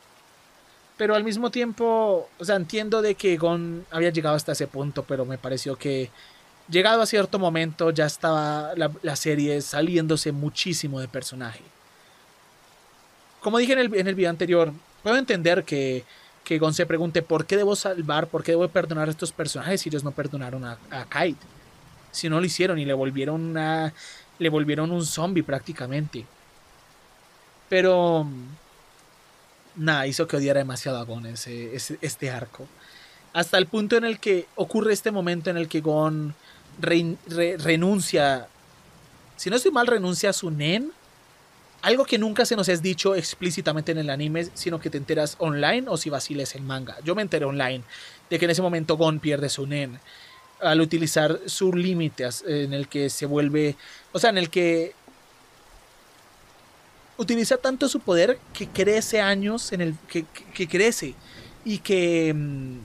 Pero al mismo tiempo, o sea, entiendo de que Gon había llegado hasta ese punto, pero me pareció que llegado a cierto momento ya estaba la, serie saliéndose muchísimo de personaje. Como dije en el, en el video anterior, puedo entender que, que Gon se pregunte por qué debo salvar, por qué debo perdonar a estos personajes si ellos no perdonaron a, a Kite. Si no lo hicieron y le volvieron a, le volvieron un zombie prácticamente. Pero nada, hizo que odiara demasiado a Gon ese, este arco. Hasta el punto en el que ocurre este momento en el que Gon renuncia, si no estoy mal, renuncia a su Nen. Algo que nunca se nos es dicho explícitamente en el anime, sino que te enteras online o si vaciles el manga. Yo me enteré online de que en ese momento Gon pierde su Nen al utilizar su límite en el que se vuelve, o sea, en el que utiliza tanto su poder que crece años en el que, que crece y que mm,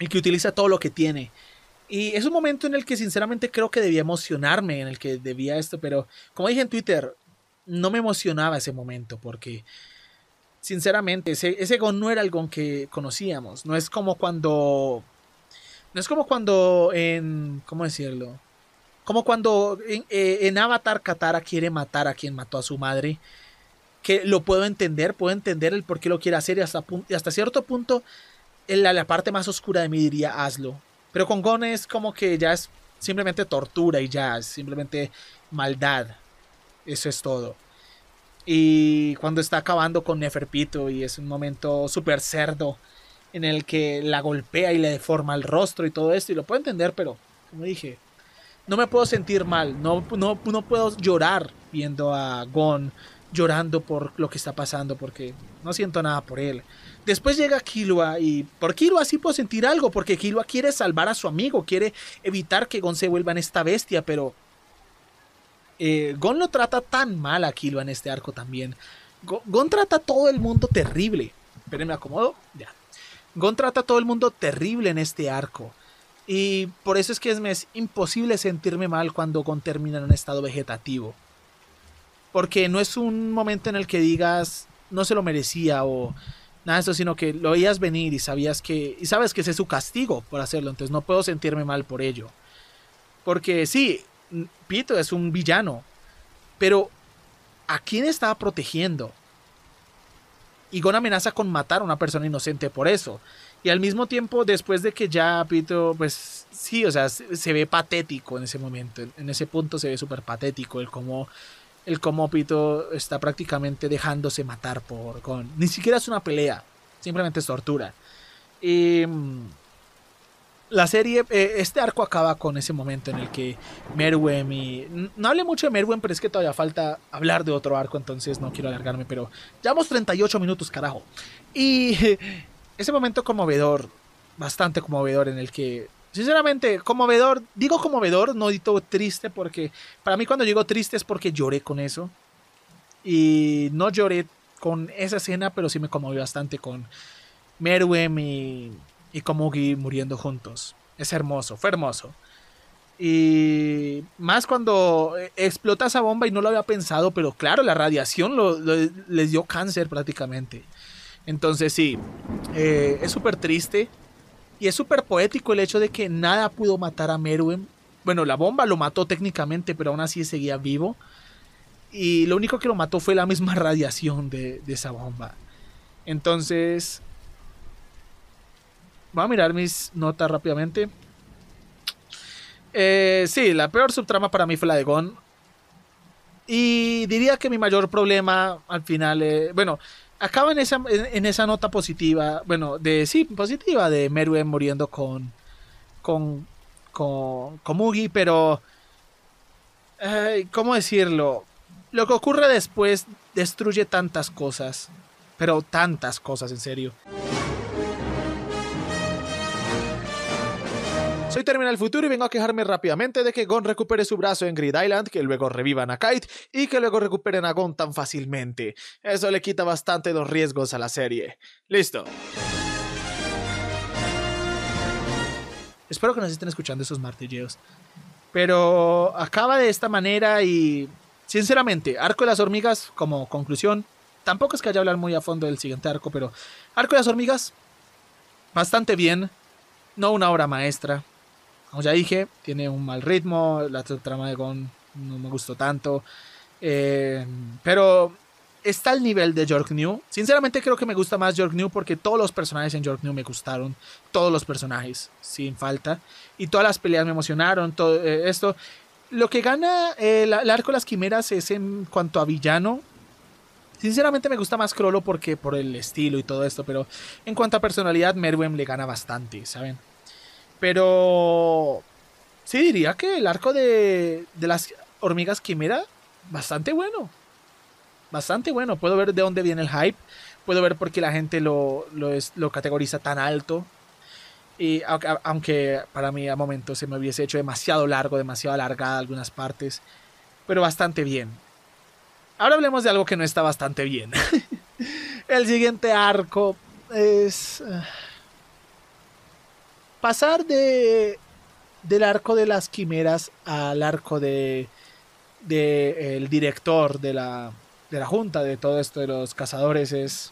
y que utiliza todo lo que tiene y es un momento en el que sinceramente creo que debía emocionarme, en el que debía esto, pero como dije en Twitter, no me emocionaba ese momento porque sinceramente ese, ese Gon no era el Gon que conocíamos. No es como cuando... No es como cuando en... ¿Cómo decirlo? Como cuando en, eh, Avatar Katara quiere matar a quien mató a su madre. Que lo puedo entender, puedo entender el por qué lo quiere hacer y hasta, hasta cierto punto en la, la parte más oscura de mí diría hazlo pero con Gon es como que ya es simplemente tortura y ya, es simplemente maldad. Eso es todo. Y cuando está acabando con Neferpito y es un momento súper cerdo en el que la golpea y le deforma el rostro y todo esto, y lo puedo entender, pero como dije, no me puedo sentir mal, no, no, no puedo llorar viendo a Gon llorando por lo que está pasando porque no siento nada por él. Después llega Killua y por Killua sí puedo sentir algo, porque Killua quiere salvar a su amigo, quiere evitar que Gon se vuelva en esta bestia, pero eh, Gon lo trata tan mal a en este arco también. Gon, trata a todo el mundo terrible. Esperen, me acomodo. Ya. Gon trata a todo el mundo terrible en este arco. Y por eso es que es, es imposible sentirme mal cuando Gon termina en un estado vegetativo. Porque no es un momento en el que digas no se lo merecía o nada de eso, sino que lo veías venir y sabías que, y sabes que ese es su castigo por hacerlo, entonces no puedo sentirme mal por ello. Porque sí, Pito es un villano, pero ¿a quién estaba protegiendo? Y Gon amenaza con matar a una persona inocente por eso. Y al mismo tiempo, después de que ya Pito, pues sí, o sea, se, ve patético en ese momento. En ese punto se ve súper patético el cómo el cómo Pito está prácticamente dejándose matar por Gon. Ni siquiera es una pelea, simplemente es tortura. Mm, la serie, eh, este arco acaba con ese momento en el que Merwem y... No hablé mucho de Merwem, pero es que todavía falta hablar de otro arco, entonces no quiero alargarme, pero llevamos 38 minutos, carajo. Y ese momento conmovedor, bastante conmovedor, en el que Sinceramente, conmovedor, digo conmovedor, no digo triste, porque para mí cuando digo triste es porque lloré con eso. Y no lloré con esa escena, pero sí me conmovió bastante con Meruem y, y Komugi muriendo juntos. Es hermoso, fue hermoso. Y más cuando explota esa bomba y no lo había pensado, pero claro, la radiación lo, les dio cáncer prácticamente. Entonces sí, eh, es súper triste. Y es súper poético el hecho de que nada pudo matar a Meruem. Bueno, la bomba lo mató técnicamente, pero aún así seguía vivo. Y lo único que lo mató fue la misma radiación de, esa bomba. Entonces... Voy a mirar mis notas rápidamente. Eh, sí, la peor subtrama para mí fue la de Gon. Y diría que mi mayor problema al final, eh, bueno, acaba en esa, en, esa nota positiva, bueno, de sí, positiva, de Meruen muriendo con, con, con, con Mugi, pero, ¿cómo decirlo? Lo que ocurre después destruye tantas cosas, pero tantas cosas, en serio. Soy Terminal Futuro y vengo a quejarme rápidamente de que Gon recupere su brazo en Grid Island, que luego revivan a Kite y que luego recuperen a Gon tan fácilmente. Eso le quita bastante los riesgos a la serie. Listo. Espero que nos estén escuchando esos martilleos. Pero acaba de esta manera y, sinceramente, Arco de las Hormigas, como conclusión, tampoco es que haya hablar muy a fondo del siguiente arco, pero Arco de las Hormigas, bastante bien. No una obra maestra. Como ya dije, tiene un mal ritmo. La trama de Gon no me gustó tanto. Eh, pero está al nivel de York New. Sinceramente creo que me gusta más York New porque todos los personajes en York New me gustaron. Todos los personajes, sin falta. Y todas las peleas me emocionaron. Todo eh, esto. Lo que gana el, el, arco de las quimeras es en cuanto a villano. Sinceramente me gusta más Crollo porque por el estilo y todo esto, pero en cuanto a personalidad, Merwem le gana bastante, ¿saben? Pero sí diría que el arco de, de las hormigas quimera, bastante bueno. Bastante bueno. Puedo ver de dónde viene el hype. Puedo ver por qué la gente lo, lo, es, lo categoriza tan alto. Y aunque para mí a momentos se me hubiese hecho demasiado largo, demasiado alargada algunas partes. Pero bastante bien. Ahora hablemos de algo que no está bastante bien. el siguiente arco es... Pasar de del arco de las quimeras al arco de, de el director de la, de la junta de todo esto de los cazadores es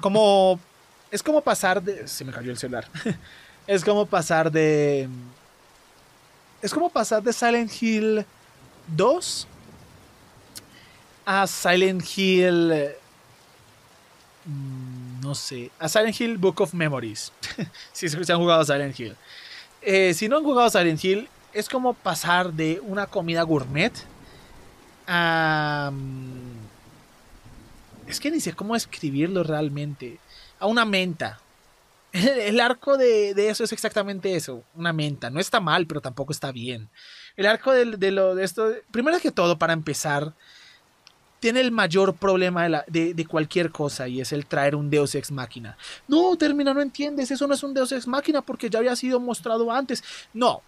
como es como pasar de se me cayó el celular. Es como pasar de es como pasar de Silent Hill 2 a Silent Hill no sé a Silent Hill Book of Memories si se han jugado Silent Hill eh, si no han jugado Silent Hill, es como pasar de una comida gourmet a... Es que ni sé cómo escribirlo realmente. A una menta. El, arco de, de, eso es exactamente eso, una menta. No está mal, pero tampoco está bien. El arco de, de lo de esto, primero que todo, para empezar, tiene el mayor problema de, la, de, cualquier cosa y es el traer un Deus Ex Máquina. No, termina, no entiendes, eso no es un Deus Ex Máquina porque ya había sido mostrado antes. No,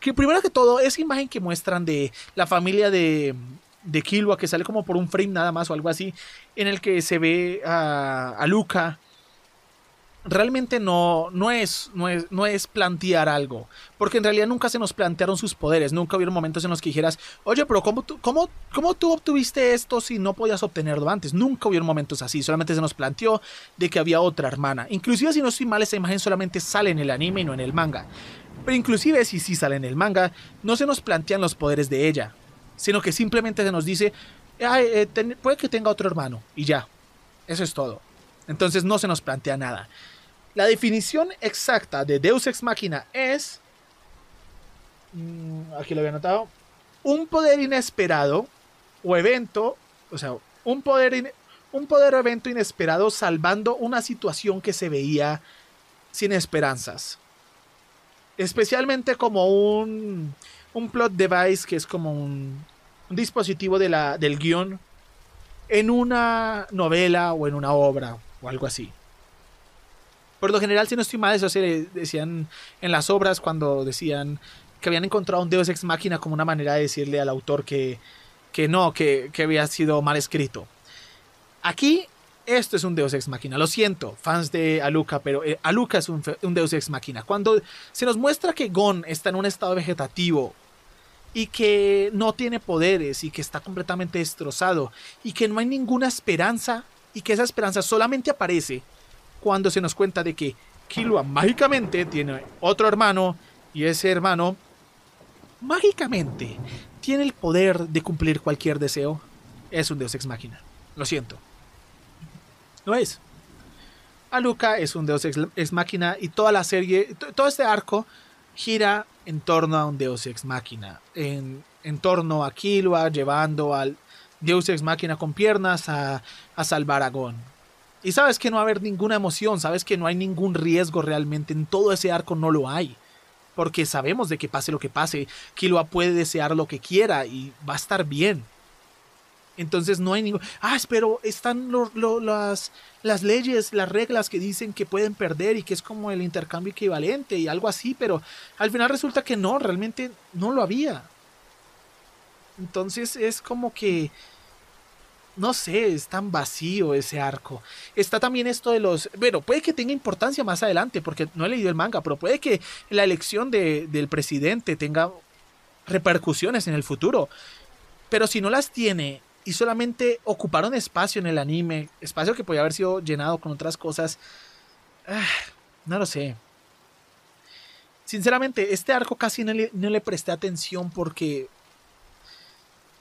que primero que todo, esa imagen que muestran de la familia de, de que sale como por un frame nada más o algo así, en el que se ve a, a Luca realmente no, no, es, no, es, no es plantear algo, porque en realidad nunca se nos plantearon sus poderes, nunca hubieron momentos en los que dijeras, oye, pero ¿cómo tú, cómo, cómo tú obtuviste esto si no podías obtenerlo antes? Nunca hubieron momentos así, solamente se nos planteó de que había otra hermana. Inclusive si no estoy mal, esa imagen solamente sale en el anime y no en el manga. Pero inclusive si sí sale en el manga, no se nos plantean los poderes de ella, sino que simplemente se nos dice, eh, ten, puede que tenga otro hermano, y ya. Eso es todo. Entonces no se nos plantea nada. La definición exacta de Deus Ex Machina es. Mm, aquí lo había anotado. Un poder inesperado o evento. O sea, un poder, un poder o evento inesperado salvando una situación que se veía sin esperanzas. Especialmente como un, un plot device que es como un, un dispositivo de la, del guion en una novela o en una obra o algo así. Por lo general, si no estoy mal, eso se decían en las obras cuando decían que habían encontrado un Deus Ex Máquina como una manera de decirle al autor que, que no, que, que había sido mal escrito. Aquí, esto es un Deus Ex Máquina. Lo siento, fans de Aluka, pero eh, es un, un Deus Ex Máquina. Cuando se nos muestra que Gon está en un estado vegetativo y que no tiene poderes y que está completamente destrozado y que no hay ninguna esperanza y que esa esperanza solamente aparece cuando se nos cuenta de que Killua mágicamente tiene otro hermano y ese hermano mágicamente tiene el poder de cumplir cualquier deseo, es un Deus Ex Máquina. Lo siento. Lo es. Aluka es un Deus Ex, ex Máquina y toda la serie, todo este arco gira en torno a un Deus Ex Máquina. En, en torno a Killua llevando al Deus Ex Máquina con piernas a, a salvar a Gon. Y sabes que no va a haber ninguna emoción, sabes que no hay ningún riesgo realmente, en todo ese arco no lo hay. Porque sabemos de que pase lo que pase, Killua puede desear lo que quiera y va a estar bien. Entonces no hay ningún... Ah, pero están las, las leyes, las reglas que dicen que pueden perder y que es como el intercambio equivalente y algo así, pero al final resulta que no, realmente no lo había. Entonces es como que... No sé, es tan vacío ese arco. Está también esto de los... Bueno, puede que tenga importancia más adelante, porque no he leído el manga, pero puede que la elección de, del presidente tenga repercusiones en el futuro. Pero si no las tiene y solamente ocuparon espacio en el anime, espacio que podía haber sido llenado con otras cosas, ah, no lo sé. Sinceramente, este arco casi no le, presté atención porque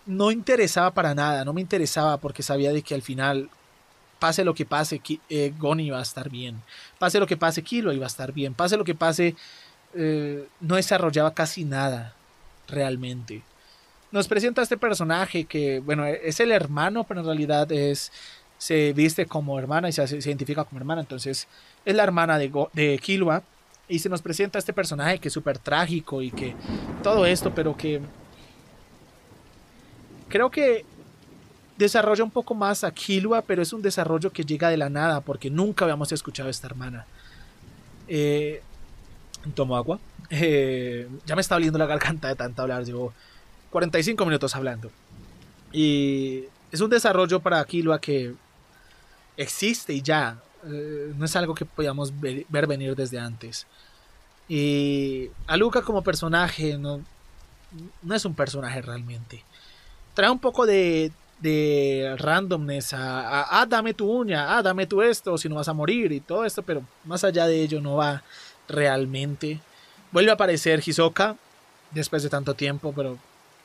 no interesaba para nada, no me interesaba porque sabía de que al final, pase lo que pase, eh, Goni iba a estar bien, pase lo que pase, Kilo iba a estar bien, pase lo que pase, eh, no desarrollaba casi nada realmente. Nos presenta este personaje que, bueno, es el hermano, pero en realidad es se viste como hermana y se, identifica como hermana, entonces es la hermana de, de Kilua y se nos presenta este personaje que es súper trágico y que todo esto, pero que creo que desarrolla un poco más a Kilua, pero es un desarrollo que llega de la nada porque nunca habíamos escuchado a esta hermana. Eh, tomo agua. Eh, ya me está oliendo la garganta de tanto hablar. Digo, 45 minutos hablando. Y es un desarrollo para Killua que existe y ya. Eh, no es algo que podíamos ver, venir desde antes. Y Aluka como personaje no, no es un personaje realmente. Trae un poco de, de randomness a, ah, dame tu uña, ah, dame tu esto, si no vas a morir y todo esto, pero más allá de ello no va realmente. Vuelve a aparecer Hisoka después de tanto tiempo, pero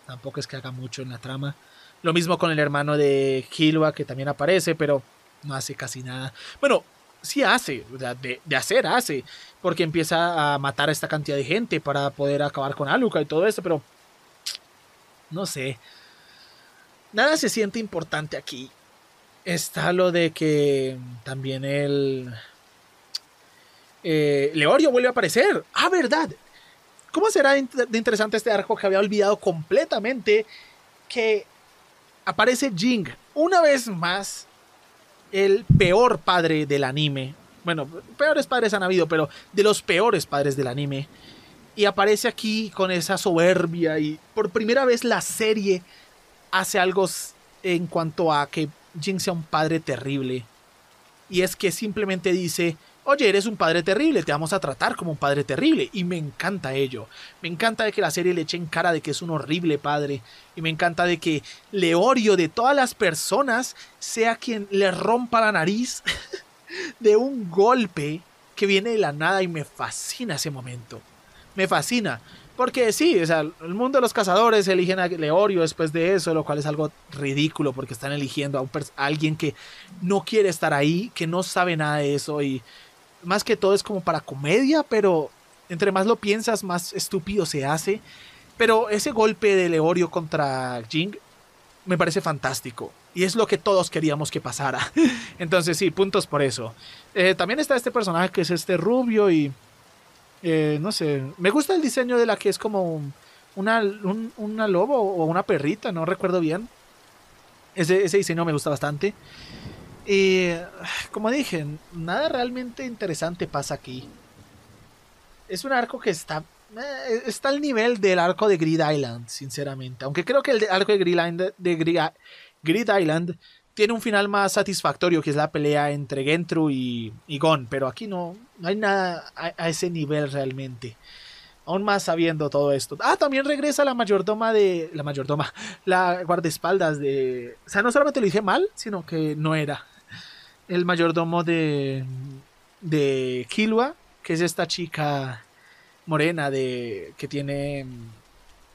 Tampoco es que haga mucho en la trama. Lo mismo con el hermano de Killua, que también aparece, pero no hace casi nada. Bueno, sí hace, de, de, hacer hace, porque empieza a matar a esta cantidad de gente para poder acabar con Aluka y todo eso, pero no sé. Nada se siente importante aquí. Está lo de que también el... Eh, Leorio vuelve a aparecer. Ah, verdad. ¿Cómo será de interesante este arco que había olvidado completamente que aparece Jing una vez más el peor padre del anime. Bueno, peores padres han habido, pero de los peores padres del anime. Y aparece aquí con esa soberbia y por primera vez la serie hace algo en cuanto a que Jing sea un padre terrible. Y es que simplemente dice, oye, eres un padre terrible, te vamos a tratar como un padre terrible. Y me encanta ello. Me encanta de que la serie le eche en cara de que es un horrible padre. Y me encanta de que Leorio de todas las personas sea quien le rompa la nariz de un golpe que viene de la nada y me fascina ese momento. Me fascina. Porque sí, o sea, el mundo de los cazadores eligen a Leorio después de eso, lo cual es algo ridículo porque están eligiendo a, a alguien que no quiere estar ahí, que no sabe nada de eso y más que todo es como para comedia, pero entre más lo piensas, más estúpido se hace. Pero ese golpe de Leorio contra Jing me parece fantástico. Y es lo que todos queríamos que pasara. Entonces sí, puntos por eso. Eh, también está este personaje que es este rubio y... Eh, no sé, me gusta el diseño de la que es como una, una lobo o una perrita, no recuerdo bien. Ese, ese diseño me gusta bastante. Y como dije, nada realmente interesante pasa aquí. Es un arco que está eh, está al nivel del arco de Grid Island, sinceramente. Aunque creo que el arco de Grid Island, de Grid, Island tiene un final más satisfactorio, que es la pelea entre Gentru y, Gon. Pero aquí no, no hay nada a, ese nivel realmente. Aún más sabiendo todo esto. Ah, también regresa la mayordoma de. La mayordoma. La guardaespaldas de. O sea, no solamente lo dije mal, sino que no era el mayordomo de, de Kilua, que es esta chica morena de que tiene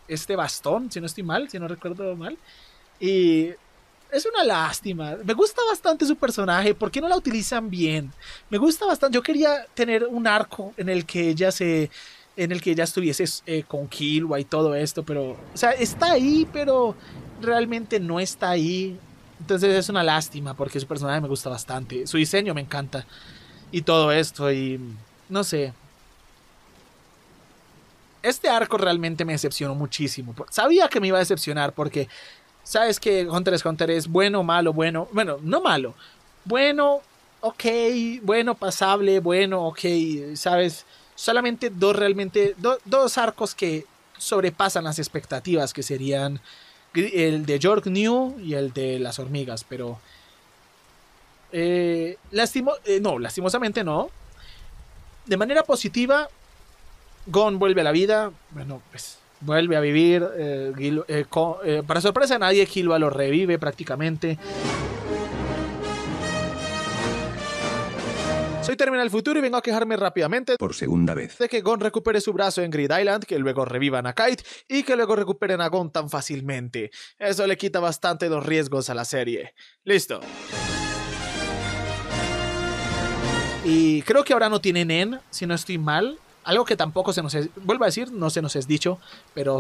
este bastón, si no estoy mal, si no recuerdo mal. Y es una lástima. Me gusta bastante su personaje. ¿Por qué no la utilizan bien? Me gusta bastante. Yo quería tener un arco en el que ella se. En el que ella estuviese eh, con Kilua y todo esto. Pero. O sea, está ahí, pero realmente no está ahí. Entonces es una lástima porque su personaje me gusta bastante. Su diseño me encanta. Y todo esto. Y no sé. Este arco realmente me decepcionó muchísimo. Sabía que me iba a decepcionar porque sabes que Hunter x Hunter es bueno, malo, bueno, bueno, no malo, bueno, ok, bueno, pasable, bueno, ok, sabes, solamente dos realmente, dos arcos que sobrepasan las expectativas, que serían el de York New y el de las hormigas, pero... Eh, eh, no, lastimosamente no. De manera positiva, Gon vuelve a la vida. Bueno, pues vuelve a vivir. Eh, eh, para sorpresa de nadie, Killua lo revive prácticamente. Soy Terminal Futuro y vengo a quejarme rápidamente por segunda vez de que Gon recupere su brazo en Grid Island, que luego revivan a Kite y que luego recuperen a Gon tan fácilmente. Eso le quita bastante los riesgos a la serie. Listo. Y creo que ahora no tiene Nen, si no estoy mal. Algo que tampoco se nos es, vuelvo a decir, no se nos es dicho, pero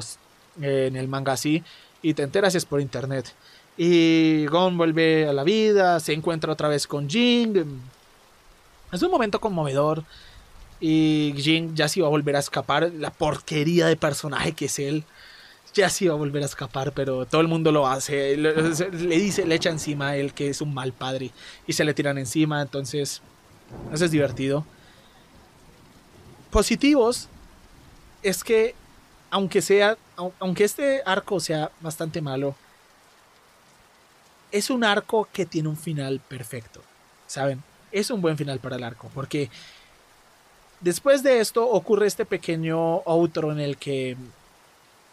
eh, en el manga sí. Y te enteras es por internet. Y Gon vuelve a la vida, se encuentra otra vez con Jing es un momento conmovedor. Y Jin ya se iba a volver a escapar. La porquería de personaje que es él. Ya se iba a volver a escapar, pero todo el mundo lo hace. Le, dice, le echa encima a él que es un mal padre. Y se le tiran encima. Entonces, eso es divertido. Positivos es que, aunque sea, aunque este arco sea bastante malo, es un arco que tiene un final perfecto. ¿Saben? es un buen final para el arco, porque después de esto ocurre este pequeño outro en el que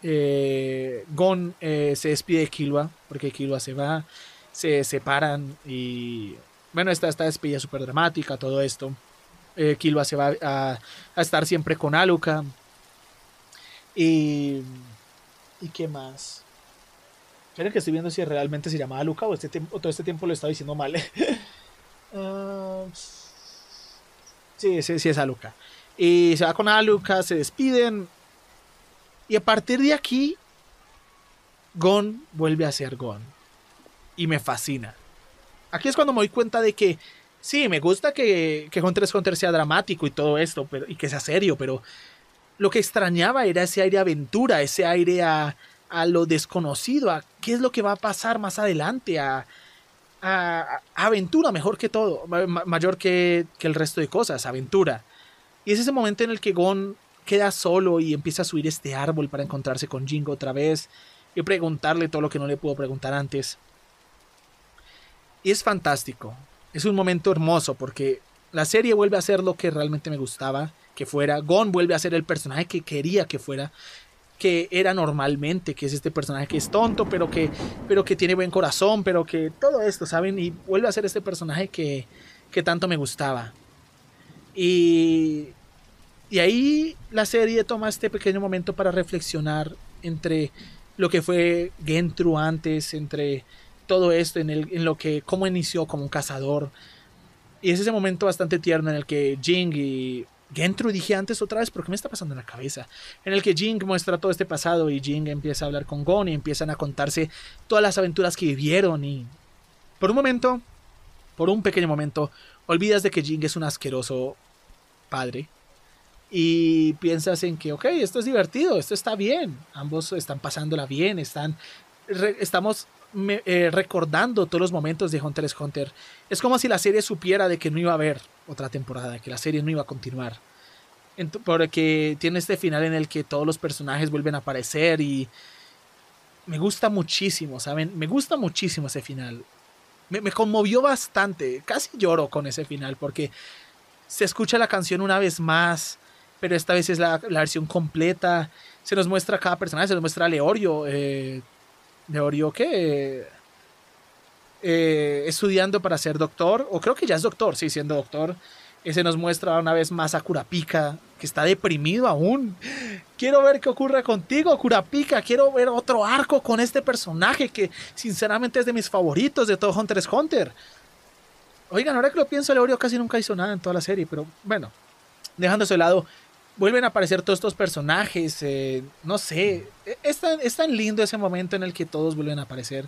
eh, Gon eh, se despide de Killua, porque Killua se va, se separan y bueno, esta, esta despedida súper dramática, todo esto. Eh, se va a, estar siempre con Aluka. Y... ¿Y qué más? Creo que estoy viendo si realmente se llama Aluka o, este o todo este tiempo lo estaba diciendo mal. Ah, sí, sí, sí, es Aluka. Y se va con Aluka, se despiden. Y a partir de aquí, Gon vuelve a ser Gon. Y me fascina. Aquí es cuando me doy cuenta de que sí, me gusta que, que Hunter x Hunter sea dramático y todo esto, pero, y que sea serio, pero lo que extrañaba era ese aire a aventura, ese aire a, a lo desconocido, a qué es lo que va a pasar más adelante, a, a, aventura mejor que todo, mayor que, el resto de cosas, aventura. Y es ese momento en el que Gon queda solo y empieza a subir este árbol para encontrarse con Jingo otra vez y preguntarle todo lo que no le pudo preguntar antes. Y es fantástico. Es un momento hermoso porque la serie vuelve a ser lo que realmente me gustaba que fuera. Gon vuelve a ser el personaje que quería que fuera que era normalmente, que es este personaje que es tonto, pero que, pero que tiene buen corazón, pero que todo esto, ¿saben? Y vuelve a ser este personaje que, que tanto me gustaba. Y, y ahí la serie toma este pequeño momento para reflexionar entre lo que fue Gentru antes, entre todo esto, en, lo que, cómo inició como un cazador. Y es ese momento bastante tierno en el que Jing y Gentru dije antes otra vez, pero ¿qué me está pasando en la cabeza? En el que Jing muestra todo este pasado y Jing empieza a hablar con Gon y empiezan a contarse todas las aventuras que vivieron y por un momento, por un pequeño momento, olvidas de que Jing es un asqueroso padre y piensas en que, ok, esto es divertido, esto está bien, ambos están pasándola bien, están, estamos eh, recordando todos los momentos de Hunter x Hunter. Es como si la serie supiera de que no iba a haber otra temporada, que la serie no iba a continuar. porque tiene este final en el que todos los personajes vuelven a aparecer y me gusta muchísimo, ¿saben? Me gusta muchísimo ese final. Me, conmovió bastante, casi lloro con ese final porque se escucha la canción una vez más, pero esta vez es la, la versión completa. Se nos muestra cada personaje, se nos muestra a Leorio. Eh, Leorio que eh, estudiando para ser doctor, o creo que ya es doctor, sí, siendo doctor. Ese nos muestra una vez más a Kurapika, que está deprimido aún. Quiero ver qué ocurre contigo, Kurapika. Quiero ver otro arco con este personaje que sinceramente es de mis favoritos de todo Hunter x Hunter. Oigan, ahora que lo pienso, Leorio casi nunca hizo nada en toda la serie, pero bueno, dejando de lado, vuelven a aparecer todos estos personajes. Eh, no sé, es es tan lindo ese momento en el que todos vuelven a aparecer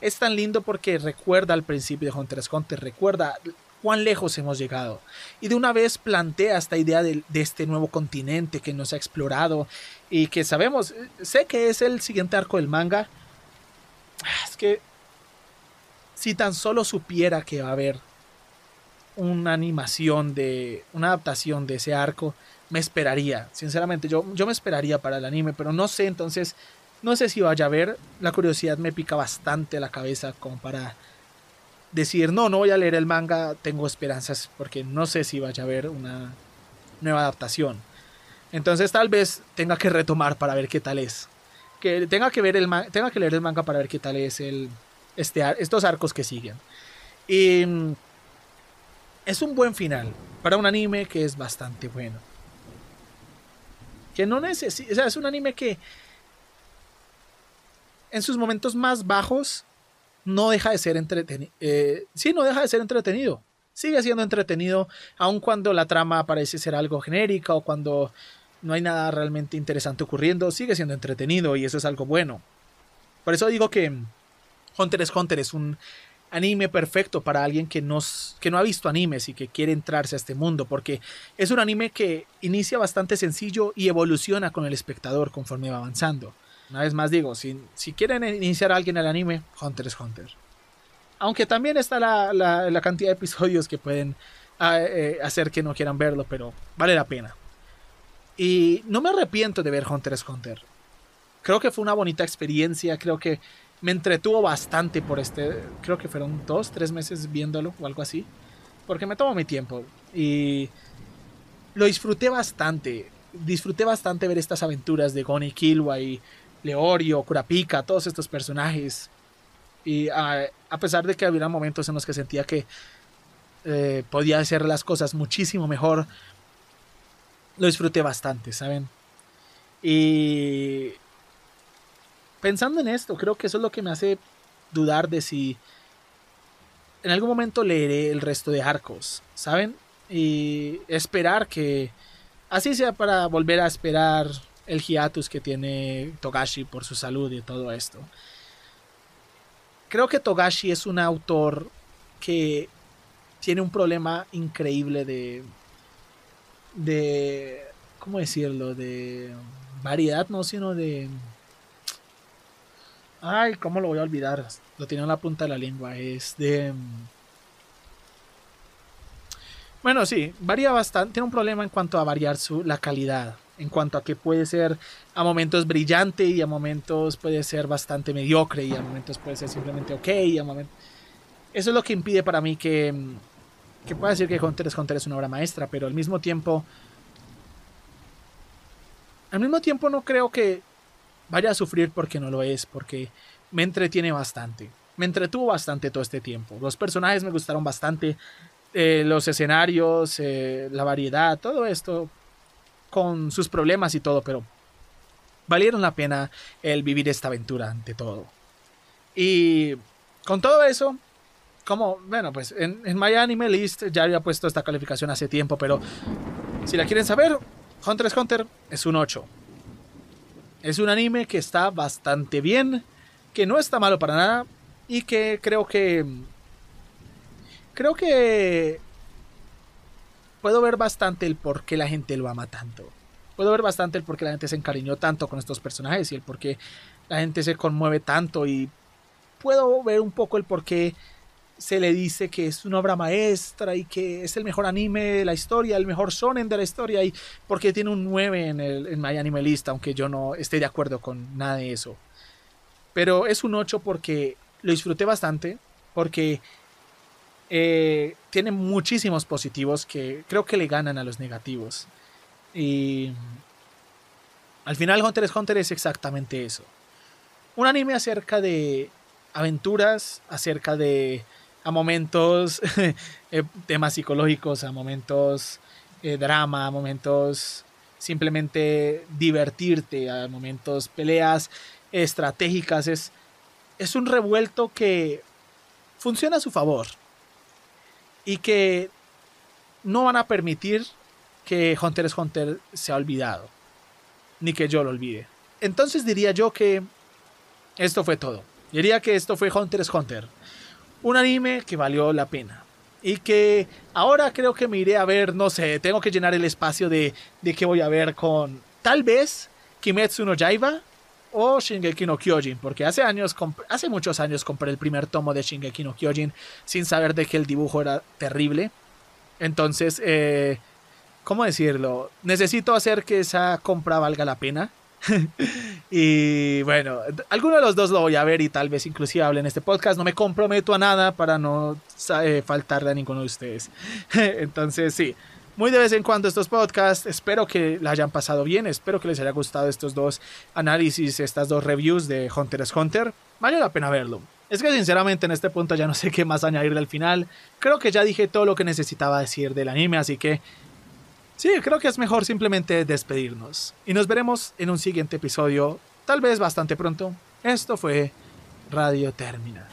es tan lindo porque recuerda al principio de Hunter x Hunter, recuerda cuán lejos hemos llegado. Y de una vez plantea esta idea de, este nuevo continente que nos ha explorado y que sabemos, sé que es el siguiente arco del manga, Es que si tan solo supiera que va a haber una animación de una adaptación de ese arco, me esperaría. Sinceramente, yo, yo me esperaría para el anime, pero no sé, entonces no sé si vaya a ver. La curiosidad me pica bastante la cabeza como para decir, no, no voy a leer el manga, tengo esperanzas porque no sé si vaya a haber una nueva adaptación. Entonces tal vez tenga que retomar para ver qué tal es. Que tenga que, ver el tenga que leer el manga para ver qué tal es el, este, estos arcos que siguen. Y mm, es un buen final para un anime que es bastante bueno. Que no necesita, o sea, es un anime que en sus momentos más bajos no deja de ser entretenido. Eh, sí, no deja de ser entretenido. Sigue siendo entretenido, aun cuando la trama parece ser algo genérica o cuando no hay nada realmente interesante ocurriendo, sigue siendo entretenido y eso es algo bueno. Por eso digo que Hunter x Hunter es un anime perfecto para alguien que no, que no ha visto animes y que quiere entrarse a este mundo, porque es un anime que inicia bastante sencillo y evoluciona con el espectador conforme va avanzando. Una vez más digo, si, si quieren iniciar a alguien el anime, Hunter x Hunter. Aunque también está la, la, cantidad de episodios que pueden ah, eh, hacer que no quieran verlo, pero vale la pena. Y no me arrepiento de ver Hunter x Hunter. Creo que fue una bonita experiencia, creo que me entretuvo bastante por este, creo que fueron dos, tres meses viéndolo o algo así, porque me tomo mi tiempo y lo disfruté bastante, disfruté bastante ver estas aventuras de Gon y y Leorio, Kurapika, todos estos personajes. Y a, pesar de que había momentos en los que sentía que eh, podía hacer las cosas muchísimo mejor, lo disfruté bastante, ¿saben? Y pensando en esto, creo que eso es lo que me hace dudar de si en algún momento leeré el resto de arcos, ¿saben? Y esperar que así sea para volver a esperar el hiatus que tiene Togashi por su salud y todo esto. Creo que Togashi es un autor que tiene un problema increíble de de cómo decirlo, de variedad, no, sino de ay, cómo lo voy a olvidar, lo tiene en la punta de la lengua, es de bueno, sí, varía bastante, tiene un problema en cuanto a variar su, la calidad en cuanto a que puede ser a momentos brillante y a momentos puede ser bastante mediocre y a momentos puede ser simplemente ok. Eso es lo que impide para mí que, que pueda decir que Hunter x Hunter es una obra maestra, pero al mismo tiempo... Al mismo tiempo no creo que vaya a sufrir porque no lo es, porque me entretiene bastante. Me entretuvo bastante todo este tiempo. Los personajes me gustaron bastante. Eh, los escenarios, eh, la variedad, todo esto con sus problemas y todo, pero valieron la pena el vivir esta aventura ante todo. Y con todo eso, como, bueno, pues en, en My Anime List ya había puesto esta calificación hace tiempo, pero si la quieren saber, Hunter x Hunter es un 8. Es un anime que está bastante bien, que no está malo para nada y que creo que... Creo que puedo ver bastante el por qué la gente lo ama tanto. Puedo ver bastante el por qué la gente se encariñó tanto con estos personajes y el por qué la gente se conmueve tanto y puedo ver un poco el por qué se le dice que es una obra maestra y que es el mejor anime de la historia, el mejor shonen de la historia y porque tiene un 9 en, el, en My Anime List, aunque yo no esté de acuerdo con nada de eso. Pero es un 8 porque lo disfruté bastante, porque eh, tiene muchísimos positivos que creo que le ganan a los negativos. Y al final Hunter x Hunter es exactamente eso. Un anime acerca de aventuras, acerca de a momentos eh, temas psicológicos, a momentos eh, drama, a momentos simplemente divertirte, a momentos peleas estratégicas. Es, es un revuelto que funciona a su favor y que no van a permitir que Hunter x Hunter sea olvidado, ni que yo lo olvide. Entonces diría yo que esto fue todo. Diría que esto fue Hunter x Hunter, un anime que valió la pena. Y que ahora creo que me iré a ver, no sé, tengo que llenar el espacio de, de qué voy a ver con tal vez Kimetsu no Yaiba o Shingeki no Kyojin, porque hace años, hace muchos años compré el primer tomo de Shingeki no Kyojin sin saber de que el dibujo era terrible. Entonces, eh, ¿cómo decirlo? Necesito hacer que esa compra valga la pena. y bueno, alguno de los dos lo voy a ver y tal vez inclusive hable en este podcast. No me comprometo a nada para no eh, faltarle a ninguno de ustedes. Entonces, sí, muy de vez en cuando estos podcasts. Espero que la hayan pasado bien. Espero que les haya gustado estos dos análisis, estas dos reviews de Hunter x Hunter. Vale la pena verlo. Es que sinceramente en este punto ya no sé qué más añadir al final. Creo que ya dije todo lo que necesitaba decir del anime, así que Sí, creo que es mejor simplemente despedirnos. Y nos veremos en un siguiente episodio, tal vez bastante pronto. Esto fue Radio Termina.